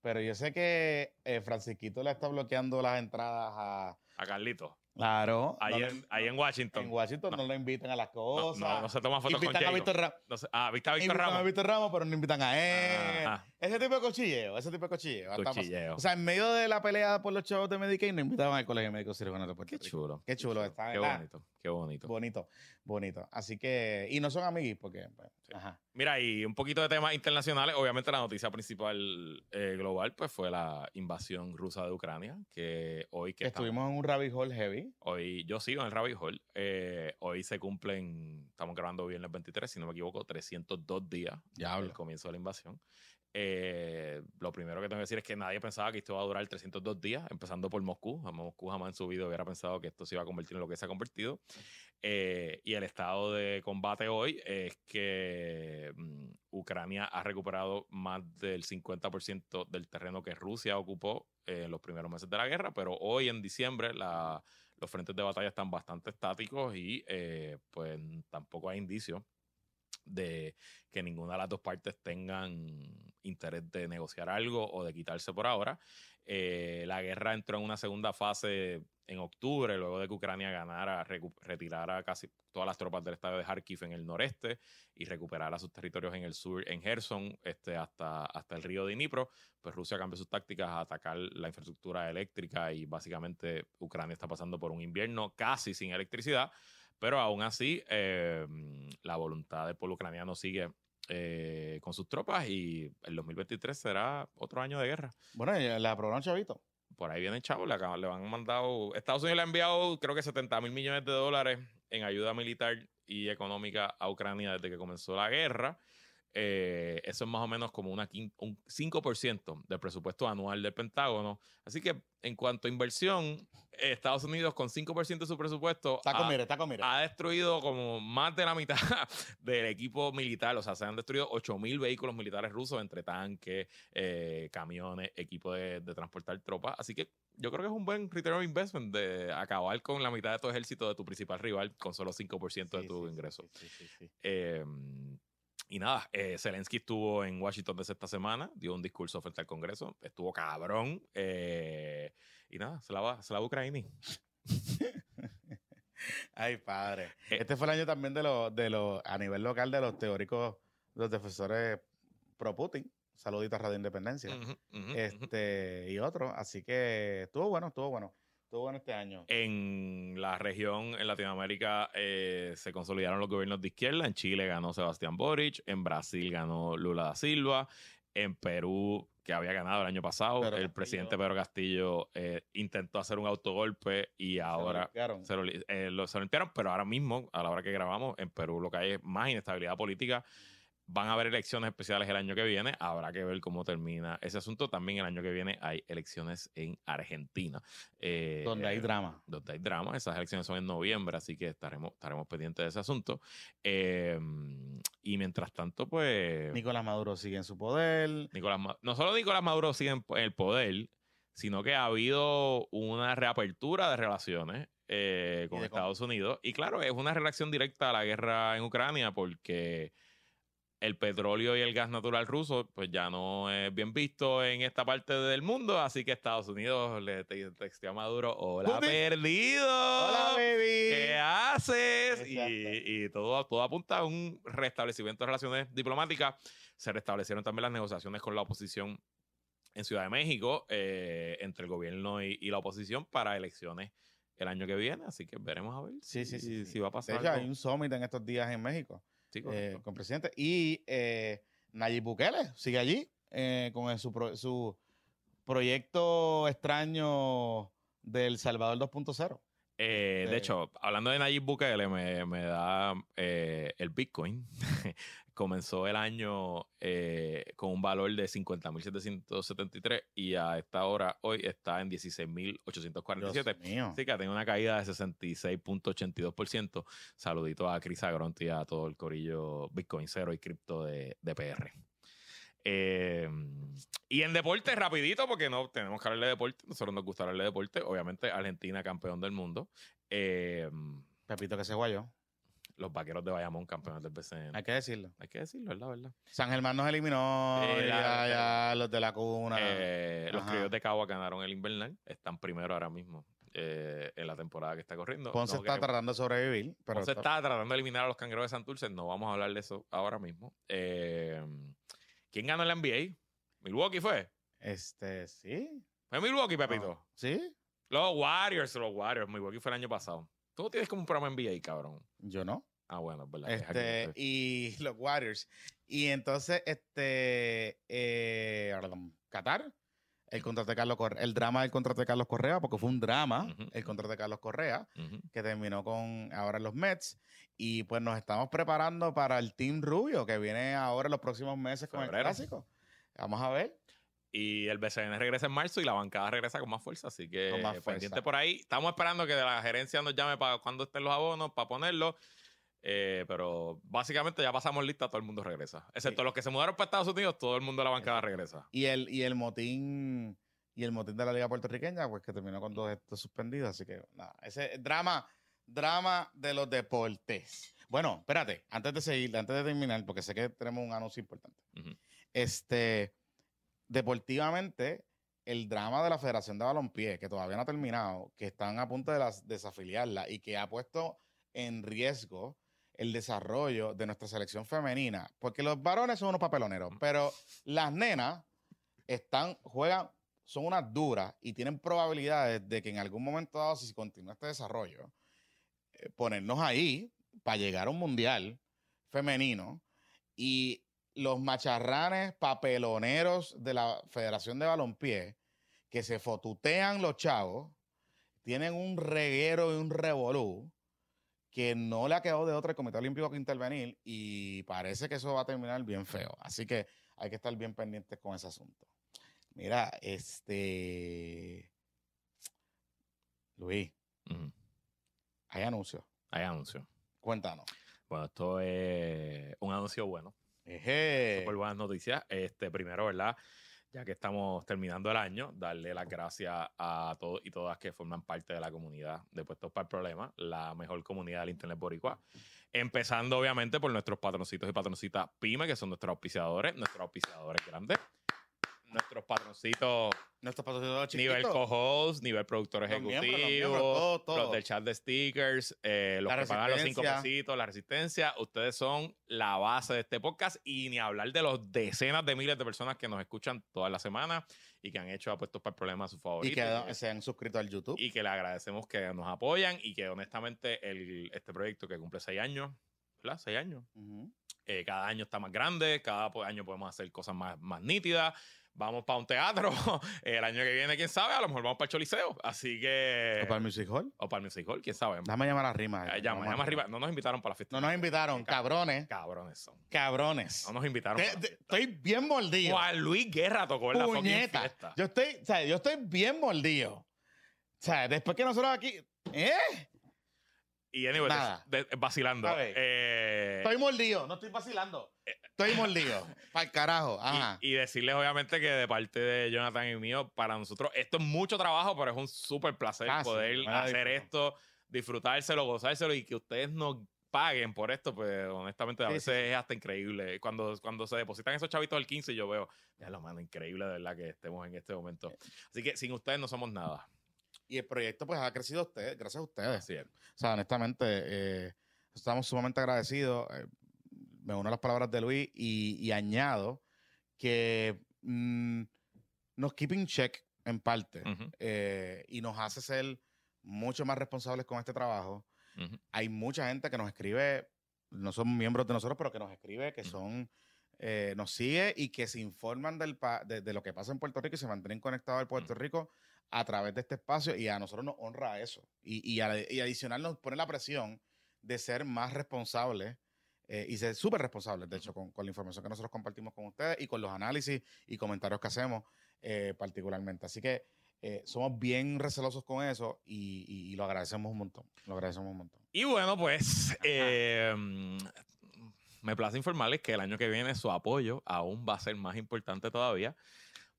Pero yo sé que eh, Francisquito le está bloqueando las entradas a... A Carlito. Claro. Ahí, en, ahí en Washington. En Washington no, lo invitan a las cosas. No, no, se toma fotos invitan con a Víctor Ramos. No ah, ¿viste a Víctor Ramos? a Víctor Ramos, pero no invitan a él. Ese tipo de cochilleo, ese tipo de cochilleo. Cochilleo. o sea, en medio de la pelea por los chavos de Medicaid, no invitaban al Colegio Médico Cirujano de Puerto Qué chulo. Qué chulo. Está, qué bonito. Qué bonito. Bonito, bonito. Así que, y no son amiguis porque, pues, ajá. Mira, y un poquito de temas internacionales. Obviamente la noticia principal eh, global, pues, fue la invasión rusa de Ucrania, que hoy que Estuvimos en un rabbit hole heavy. Hoy, yo sigo en el rabbit hole. Eh, hoy se cumplen, estamos grabando viernes 23, si no me equivoco, 302 días del comienzo de la invasión. Eh, lo primero que tengo que decir es que nadie pensaba que esto iba a durar 302 días, empezando por Moscú. Moscú jamás en su vida hubiera pensado que esto se iba a convertir en lo que se ha convertido. Eh, y el estado de combate hoy es que mm, Ucrania ha recuperado más del 50% del terreno que Rusia ocupó en los primeros meses de la guerra, pero hoy en diciembre los frentes de batalla están bastante estáticos y eh, pues tampoco hay indicios de que ninguna de las dos partes tengan interés de negociar algo o de quitarse por ahora. Eh, la guerra entró en una segunda fase en octubre, luego de que Ucrania ganara, retirara casi todas las tropas del estado de Kharkiv en el noreste y recuperara sus territorios en el sur, en Gerson, este, hasta, hasta el río Dnipro, pues Rusia cambió sus tácticas a atacar la infraestructura eléctrica y básicamente Ucrania está pasando por un invierno casi sin electricidad. Pero aún así, eh, la voluntad del pueblo ucraniano sigue eh, con sus tropas y el 2023 será otro año de guerra. Bueno, le aprobaron chavito. Por ahí viene chavo, le, le han mandado. Estados Unidos le ha enviado, creo que 70 mil millones de dólares en ayuda militar y económica a Ucrania desde que comenzó la guerra. Eh, eso es más o menos como una, un 5% del presupuesto anual del Pentágono. Así que en cuanto a inversión, Estados Unidos con 5% de su presupuesto ha, destruido como más de la mitad del equipo militar. O sea, se han destruido 8.000 vehículos militares rusos entre tanques, eh, camiones, equipo de, transportar tropas. Así que yo creo que es un buen return of investment de acabar con la mitad de tu ejército de tu principal rival con solo 5% de tu ingreso. Eh, y nada, eh, Zelensky estuvo en Washington desde esta semana, dio un discurso frente al Congreso, estuvo cabrón. Eh, y nada, se la va, se la va Ucrania. Ay, padre. Eh, este fue el año también de los, de los, a nivel local, de los teóricos, los defensores pro Putin. Saludito a Radio Independencia. este, y otros. Así que estuvo bueno, estuvo bueno. Estuvo bueno este año. En la región, en Latinoamérica, eh, se consolidaron los gobiernos de izquierda. En Chile ganó Sebastián Boric. En Brasil ganó Lula da Silva. En Perú, que había ganado el año pasado, el presidente Pedro Castillo eh, intentó hacer un autogolpe y ahora se lo, eh, lo, se lo limpiaron. Pero ahora mismo, a la hora que grabamos, en Perú lo que hay es más inestabilidad política Van a haber elecciones especiales el año que viene. Habrá que ver cómo termina ese asunto. También el año que viene hay elecciones en Argentina. Eh, donde hay drama. Donde hay drama. Esas elecciones son en noviembre, así que estaremos, estaremos pendientes de ese asunto. Eh, y mientras tanto, pues. Nicolás Maduro sigue en su poder. Nicolás, no solo Nicolás Maduro sigue en el poder, sino que ha habido una reapertura de relaciones eh, con Estados Unidos. Y claro, es una reacción directa a la guerra en Ucrania porque el petróleo y el gas natural ruso, pues ya no es bien visto en esta parte del mundo, así que Estados Unidos le texteó a Maduro, hola perdido, hola baby, ¿qué haces? Y, todo, todo apunta a un restablecimiento de relaciones diplomáticas. Se restablecieron también las negociaciones con la oposición en Ciudad de México, eh, entre el gobierno y, la oposición para elecciones el año que viene, así que veremos a ver si, si, va a pasar. De hecho, hay un summit en estos días en México. Eh, con presidente. Y eh, Nayib Bukele sigue allí eh, con su, su proyecto extraño del Salvador 2.0. de hecho, hablando de Nayib Bukele, me, me da el Bitcoin. comenzó el año eh, con un valor de 50.773 y a esta hora, hoy, está en 16.847. Así que tenido una caída de 66.82%. Saludito a Chris Agronti y a todo el corillo Bitcoin Cero y cripto de, PR. Eh, y Y en deporte, rapidito, porque no tenemos que hablar de deporte. Nosotros nos gusta hablar de deporte. Obviamente, Argentina, campeón del mundo. Eh, Pepito que se guayó. Los vaqueros de Bayamón, campeones del BCN. Hay que decirlo. Hay que decirlo, es la verdad. San Germán nos eliminó. los de la cuna. Eh, los criollos de Cagua ganaron el invernal. Están primero ahora mismo. Eh, en la temporada que está corriendo. Ponce está tratando de sobrevivir. Pero Ponce está... tratando de eliminar a los cangreros de Santurce. No vamos a hablar de eso ahora mismo. Eh, ¿Quién ganó el NBA? ¿Milwaukee fue? Este, sí. ¿Fue Milwaukee, Pepito? ¿Sí? Los Warriors, los Warriors. Milwaukee fue el año pasado. Tú tienes como un programa NBA, cabrón. Yo no. Ah, bueno, es verdad. Este, y los Warriors. Y entonces, este, eh, Qatar el contrato de Carlos Correa, el drama del contrato de Carlos Correa, porque fue un drama el contrato de Carlos Correa, que terminó con ahora los Mets. Y pues nos estamos preparando para el Team Rubio, que viene ahora en los próximos meses con el clásico. Vamos a ver. Y el BCN regresa en marzo y la bancada regresa con más fuerza. Así que pendiente por ahí. Estamos esperando que la gerencia nos llame para cuando estén los abonos, para ponerlo. Eh, pero básicamente ya pasamos lista, todo el mundo regresa. Excepto los que se mudaron para Estados Unidos, todo el mundo de la bancada regresa. Y el, y el motín y el motín de la Liga Puertorriqueña, pues que terminó con dos estos suspendidos. Así que nada, ese drama, drama de los deportes. Bueno, espérate, antes de seguir, antes de terminar, porque sé que tenemos un anuncio importante. Este, deportivamente, el drama de la Federación de Balompié, que todavía no ha terminado, que están a punto de desafiliarla y que ha puesto en riesgo el desarrollo de nuestra selección femenina, porque los varones son unos papeloneros, pero las nenas están, juegan, son unas duras y tienen probabilidades de que en algún momento dado, si continúa este desarrollo, eh, ponernos ahí para llegar a un mundial femenino. Y los macharranes papeloneros de la Federación de Balompié que se fotutean los chavos, tienen un reguero y un revolú que no le ha quedado de otra el Comité Olímpico que intervenir y parece que eso va a terminar bien feo. Así que hay que estar bien pendientes con ese asunto. Mira, este. Luis, hay anuncios. Hay anuncios. Cuéntanos. Bueno, esto es un anuncio bueno. Eje. Buenas noticias. Este, primero, ¿verdad? Ya que estamos terminando el año, darle las gracias a todos y todas que forman parte de la comunidad de Puestos para el Problema, la mejor comunidad del Internet Boricua. Empezando, obviamente, por nuestros patroncitos y patroncitas PYME, que son nuestros auspiciadores, nuestros auspiciadores grandes nuestros patroncitos. Nuestros patroncitos Nivel co-host, nivel productor ejecutivo, los, del chat de stickers, eh, los que pagan los cinco pesitos, la resistencia. Ustedes son la base de este podcast y ni hablar de los decenas de miles de personas que nos escuchan toda la semana y que han hecho apuestos para el problema a su favorito. Y que se han suscrito al YouTube. Y que le agradecemos que nos apoyan y que honestamente el, este proyecto que cumple seis años, ¿verdad? Seis años. Eh, cada año está más grande, cada año podemos hacer cosas más, más nítidas vamos para un teatro. El año que viene, quién sabe, a lo mejor vamos para el Choliseo. Así que. O para el Music Hall. O para el Music Hall, quién sabe. Déjame llamar a Rima. Eh, llama, llama arriba. No nos invitaron para la fiesta. No nos invitaron, cabrones. Cabrones son. Cabrones. No nos invitaron. estoy bien mordido. Juan Luis Guerra tocó en la fiesta. Yo estoy, o sea, yo estoy bien mordido. O sea, después que nosotros aquí. ¿Eh? Y anyway, vacilando. Eh, estoy mordido, no estoy vacilando. Estoy mordido. Para el carajo. Ajá. Y, decirles, obviamente, que de parte de Jonathan y mío, para nosotros, esto es mucho trabajo, pero es un súper placer ah, poder hacer esto, disfrutárselo, gozárselo y que ustedes nos paguen por esto, pues honestamente a veces es hasta increíble. Cuando, cuando se depositan esos chavitos del 15, yo veo, ya lo mando increíble de verdad que estemos en este momento. Así que sin ustedes no somos nada. Y el proyecto pues ha crecido ustedes, gracias a ustedes. Sí. O sea, honestamente, eh, estamos sumamente agradecidos. Eh, me uno a las palabras de Luis y, añado que mm, nos keep in check en parte eh, y nos hace ser mucho más responsables con este trabajo. Hay mucha gente que nos escribe, no son miembros de nosotros, pero que nos escribe, que son, nos sigue y que se informan del de, lo que pasa en Puerto Rico y se mantienen conectados al Puerto Rico a través de este espacio y a nosotros nos honra eso. Y, y, adicional nos pone la presión de ser más responsables eh, y ser súper responsables, de hecho, con, la información que nosotros compartimos con ustedes y con los análisis y comentarios que hacemos eh, particularmente. Así que eh, somos bien recelosos con eso y, lo agradecemos un montón. Lo agradecemos un montón. Y bueno, pues me place informarles que el año que viene su apoyo aún va a ser más importante todavía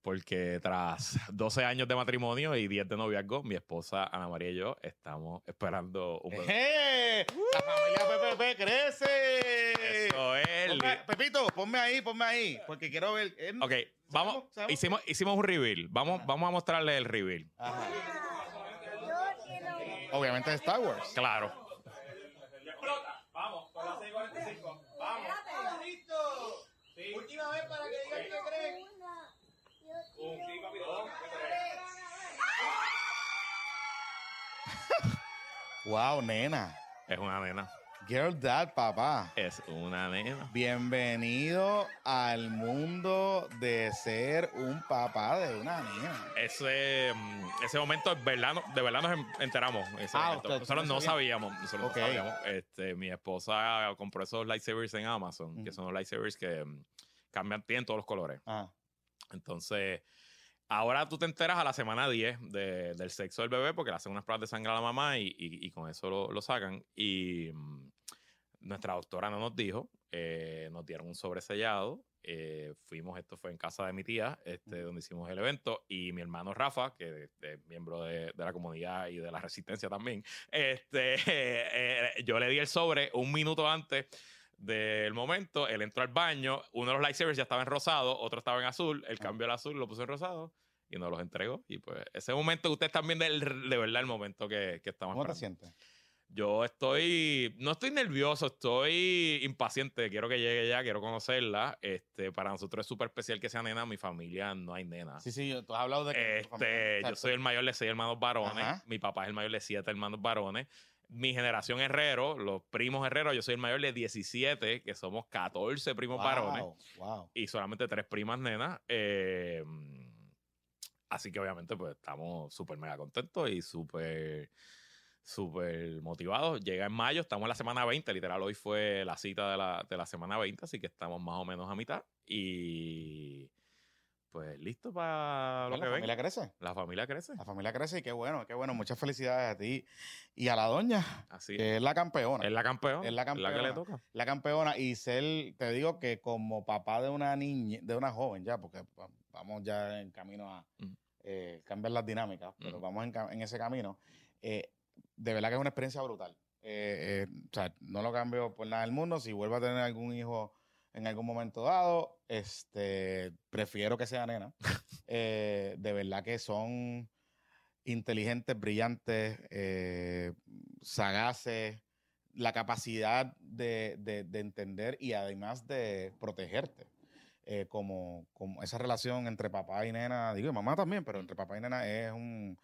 porque tras 12 años de matrimonio y 10 de noviazgo, mi esposa Ana María y yo estamos esperando un bebé. ¡Eh! ¡La familia PPP crece! Eso es. Pepito, ponme ahí, ponme ahí, porque quiero ver. Ok, vamos, Hicimos, hicimos un reveal. Vamos, vamos a mostrarle el reveal. Ajá. Obviamente de Star Wars. Claro. Vamos, con las 6.45. Vamos. ¡Listo! Última vez para que digan que creen. Wow, nena. Es una nena. Girl Dad, papá. Es una nena. Bienvenido al mundo de ser un papá de una nena. Ese, mm, ese momento, de verdad, de verdad nos enteramos. Ah, nosotros no sabíamos. Nosotros no sabíamos. Este, mi esposa compró esos lightsabers en Amazon, que son los lightsabers que mm, cambian, tienen todos los colores. Ah. Entonces, ahora tú te enteras a la semana 10 del sexo del bebé porque le hacen unas pruebas de sangre a la mamá y, con eso lo, lo, sacan. Y mm, nuestra doctora no nos dijo, eh, nos dieron un sobresellado. Eh, fuimos, esto fue en casa de mi tía, este, donde hicimos el evento, y mi hermano Rafa, que es miembro de, la comunidad y de la resistencia también, este, eh, yo le di el sobre un minuto antes del momento, él entró al baño, uno de los lightsabers ya estaba en rosado, otro estaba en azul, él cambió el azul, lo puso en rosado y nos los entregó. Y pues ese momento, ustedes también de, de verdad el momento que, que estamos ¿Cómo te sientes? Yo estoy, no estoy nervioso, estoy impaciente, quiero que llegue ya, quiero conocerla. Este, para nosotros es súper especial que sea nena, mi familia no hay nena. Sí, sí, tú has hablado de que este, yo soy el mayor de seis hermanos varones, mi papá es el mayor de siete hermanos varones. Mi generación herrero, los primos herreros, yo soy el mayor de 17, que somos 14 primos varones. Y solamente tres primas nenas. Eh, así que obviamente pues estamos súper mega contentos y súper súper motivados. Llega en mayo, estamos en la semana 20, literal, hoy fue la cita de la, de la semana 20, así que estamos más o menos a mitad. Y pues listo para lo que La familia crece. La familia crece. La familia crece y qué bueno, qué bueno. Muchas felicidades a ti y a la doña, Así que es. la campeona. Es la campeona. Es la campeona. La que le toca. La campeona. Y ser, te digo que como papá de una niña, de una joven ya, porque vamos ya en camino a eh, cambiar las dinámicas, pero vamos en, en, ese camino. Eh, de verdad que es una experiencia brutal. Eh, eh, o sea, no lo cambio por nada del mundo. Si vuelvo a tener algún hijo en algún momento dado, este, prefiero que sea nena. Eh, de verdad que son inteligentes, brillantes, sagaces, la capacidad de, de, entender y además de protegerte. como, como, esa relación entre papá y nena, digo, mamá también, pero entre papá y nena es, un,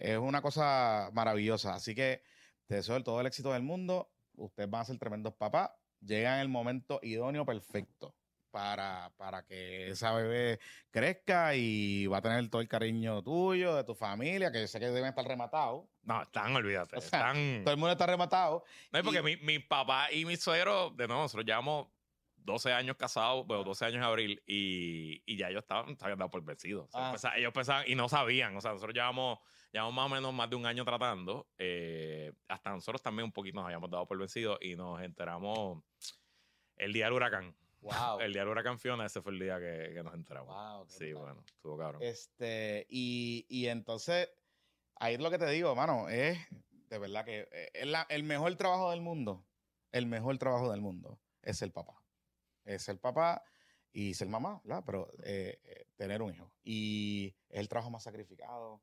es una cosa maravillosa. Así que te deseo todo el éxito del mundo. Ustedes van a ser tremendos papás. Llegan el momento idóneo perfecto para, para que esa bebé crezca y va a tener todo el cariño tuyo, de tu familia, que sé que deben estar rematados. No, están, olvídate. están... Todo el mundo está rematado. No, es porque mi, mi, papá y mi suegro, de nuevo, nosotros llevamos 12 años casados, bueno, 12 años en abril, y, y ya ellos estaban, dado por vencidos. Ah. ellos pensaban, y no sabían, o sea, nosotros llevamos Llevamos más o menos más de un año tratando. Eh, hasta nosotros también un poquito nos habíamos dado por vencidos y nos enteramos el día del huracán. Wow. El día del huracán Fiona, ese fue el día que, nos enteramos. Wow, sí, bueno, estuvo cabrón. Este, y, y entonces, ahí es lo que te digo, mano, es de verdad que eh, el mejor trabajo del mundo. El mejor trabajo del mundo es el papá. Es el papá y ser mamá, ¿verdad? Pero eh, tener un hijo. Y es el trabajo más sacrificado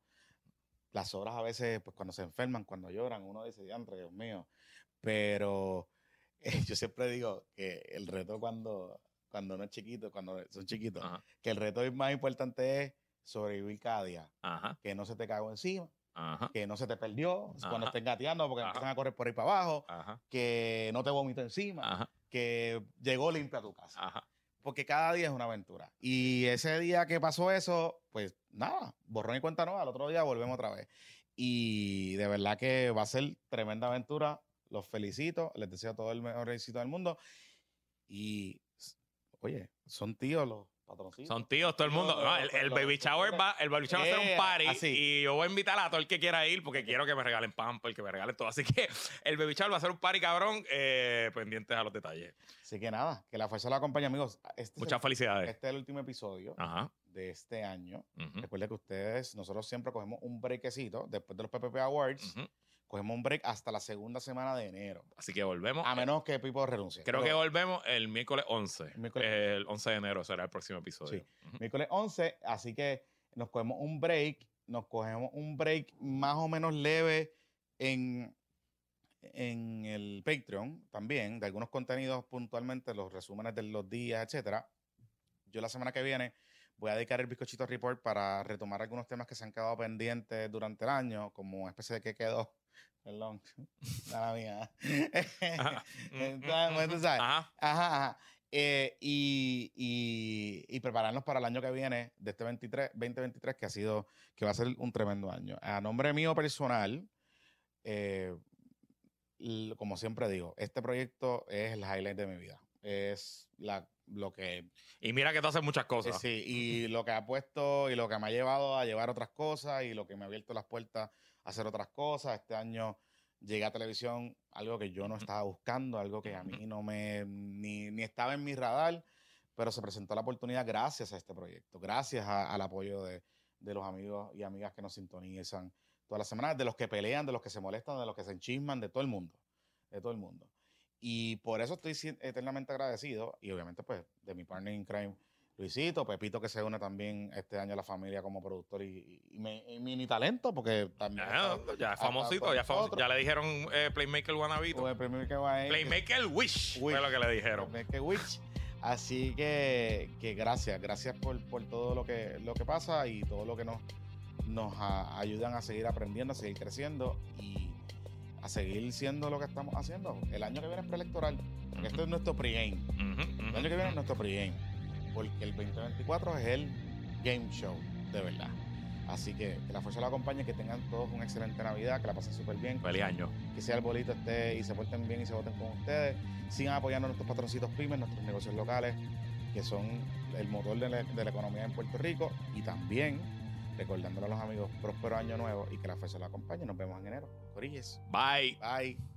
las horas a veces, pues cuando se enferman, cuando lloran, uno dice, Andre, Dios mío. Pero eh, yo siempre digo que el reto cuando, cuando uno es chiquito, cuando son chiquitos, que el reto más importante es sobrevivir cada día. Que no se te cagó encima. Que no se te perdió cuando estén gateando porque empiezan a correr por ahí para abajo. Que no te vomito encima. Que llegó limpia a tu casa porque cada día es una aventura. Y ese día que pasó eso, pues nada, borrón y cuenta nueva, al otro día volvemos otra vez. Y de verdad que va a ser tremenda aventura. Los felicito, les deseo todo el mejor éxito del mundo. Y, oye, son tíos los Son tíos, todo el mundo. el, baby shower va, el baby shower va a ser un party y yo voy a invitar a todo el que quiera ir porque quiero que me regalen el que me regalen todo. Así que el baby shower va a ser un party cabrón, eh, pendientes a los detalles. Así que nada, que la fuerza la acompañe, amigos. Este Muchas felicidades. Este es el último episodio de este año. Recuerden que ustedes, nosotros siempre cogemos un brequecito después de los PPP Awards cogemos un break hasta la segunda semana de enero. Así que volvemos. A menos que Pipo renuncie. Creo que volvemos el miércoles 11. El, 11 de enero será el próximo episodio. Sí. Miércoles 11, así que nos cogemos un break. Nos cogemos un break más o menos leve en, en el Patreon también, de algunos contenidos puntualmente, los resúmenes de los días, etcétera. Yo la semana que viene voy a dedicar el bizcochito report para retomar algunos temas que se han quedado pendientes durante el año, como una especie de que quedó Perdón. la mía. Entonces, sabes. Ajá. Ajá, eh, y, y, y, prepararnos para el año que viene, de este 23, 2023, que ha sido, que va a ser un tremendo año. A nombre mío personal, eh, como siempre digo, este proyecto es el highlight de mi vida. Es la, lo que... Y mira que tú haces muchas cosas. sí, y lo que ha puesto y lo que me ha llevado a llevar otras cosas y lo que me ha abierto las puertas hacer otras cosas. Este año llegué a televisión, algo que yo no estaba buscando, algo que a mí no me, ni, ni estaba en mi radar, pero se presentó la oportunidad gracias a este proyecto, gracias al apoyo de, de, los amigos y amigas que nos sintonizan todas las semanas, de los que pelean, de los que se molestan, de los que se enchisman, de todo el mundo, de todo el mundo. Y por eso estoy eternamente agradecido y obviamente pues de mi partner in crime, Luisito, Pepito que se une también este año a la familia como productor y, mini talento, porque también. ya es famosito, ya, ya le dijeron eh, Playmaker Wanabito. Pues Playmaker, Playmaker Wish, fue lo que le dijeron. Playmaker Wish. Así que, que gracias, gracias por, por, todo lo que, lo que pasa y todo lo que nos, nos ayudan a seguir aprendiendo, a seguir creciendo y a seguir siendo lo que estamos haciendo. El año que viene es preelectoral, porque esto es nuestro pregame. El año que viene es nuestro pregame porque el 2024 es el game show, de verdad. Así que que la fuerza lo acompañe, que tengan todos una excelente Navidad, que la pasen súper bien. Feliz año. Que sea el bolito esté y se porten bien y se voten con ustedes. Sigan apoyando a nuestros patroncitos pymes, nuestros negocios locales, que son el motor de la, economía en Puerto Rico. Y también recordándole a los amigos próspero año nuevo y que la fuerza lo acompañe. Nos vemos en enero. Corilles. Bye. Bye.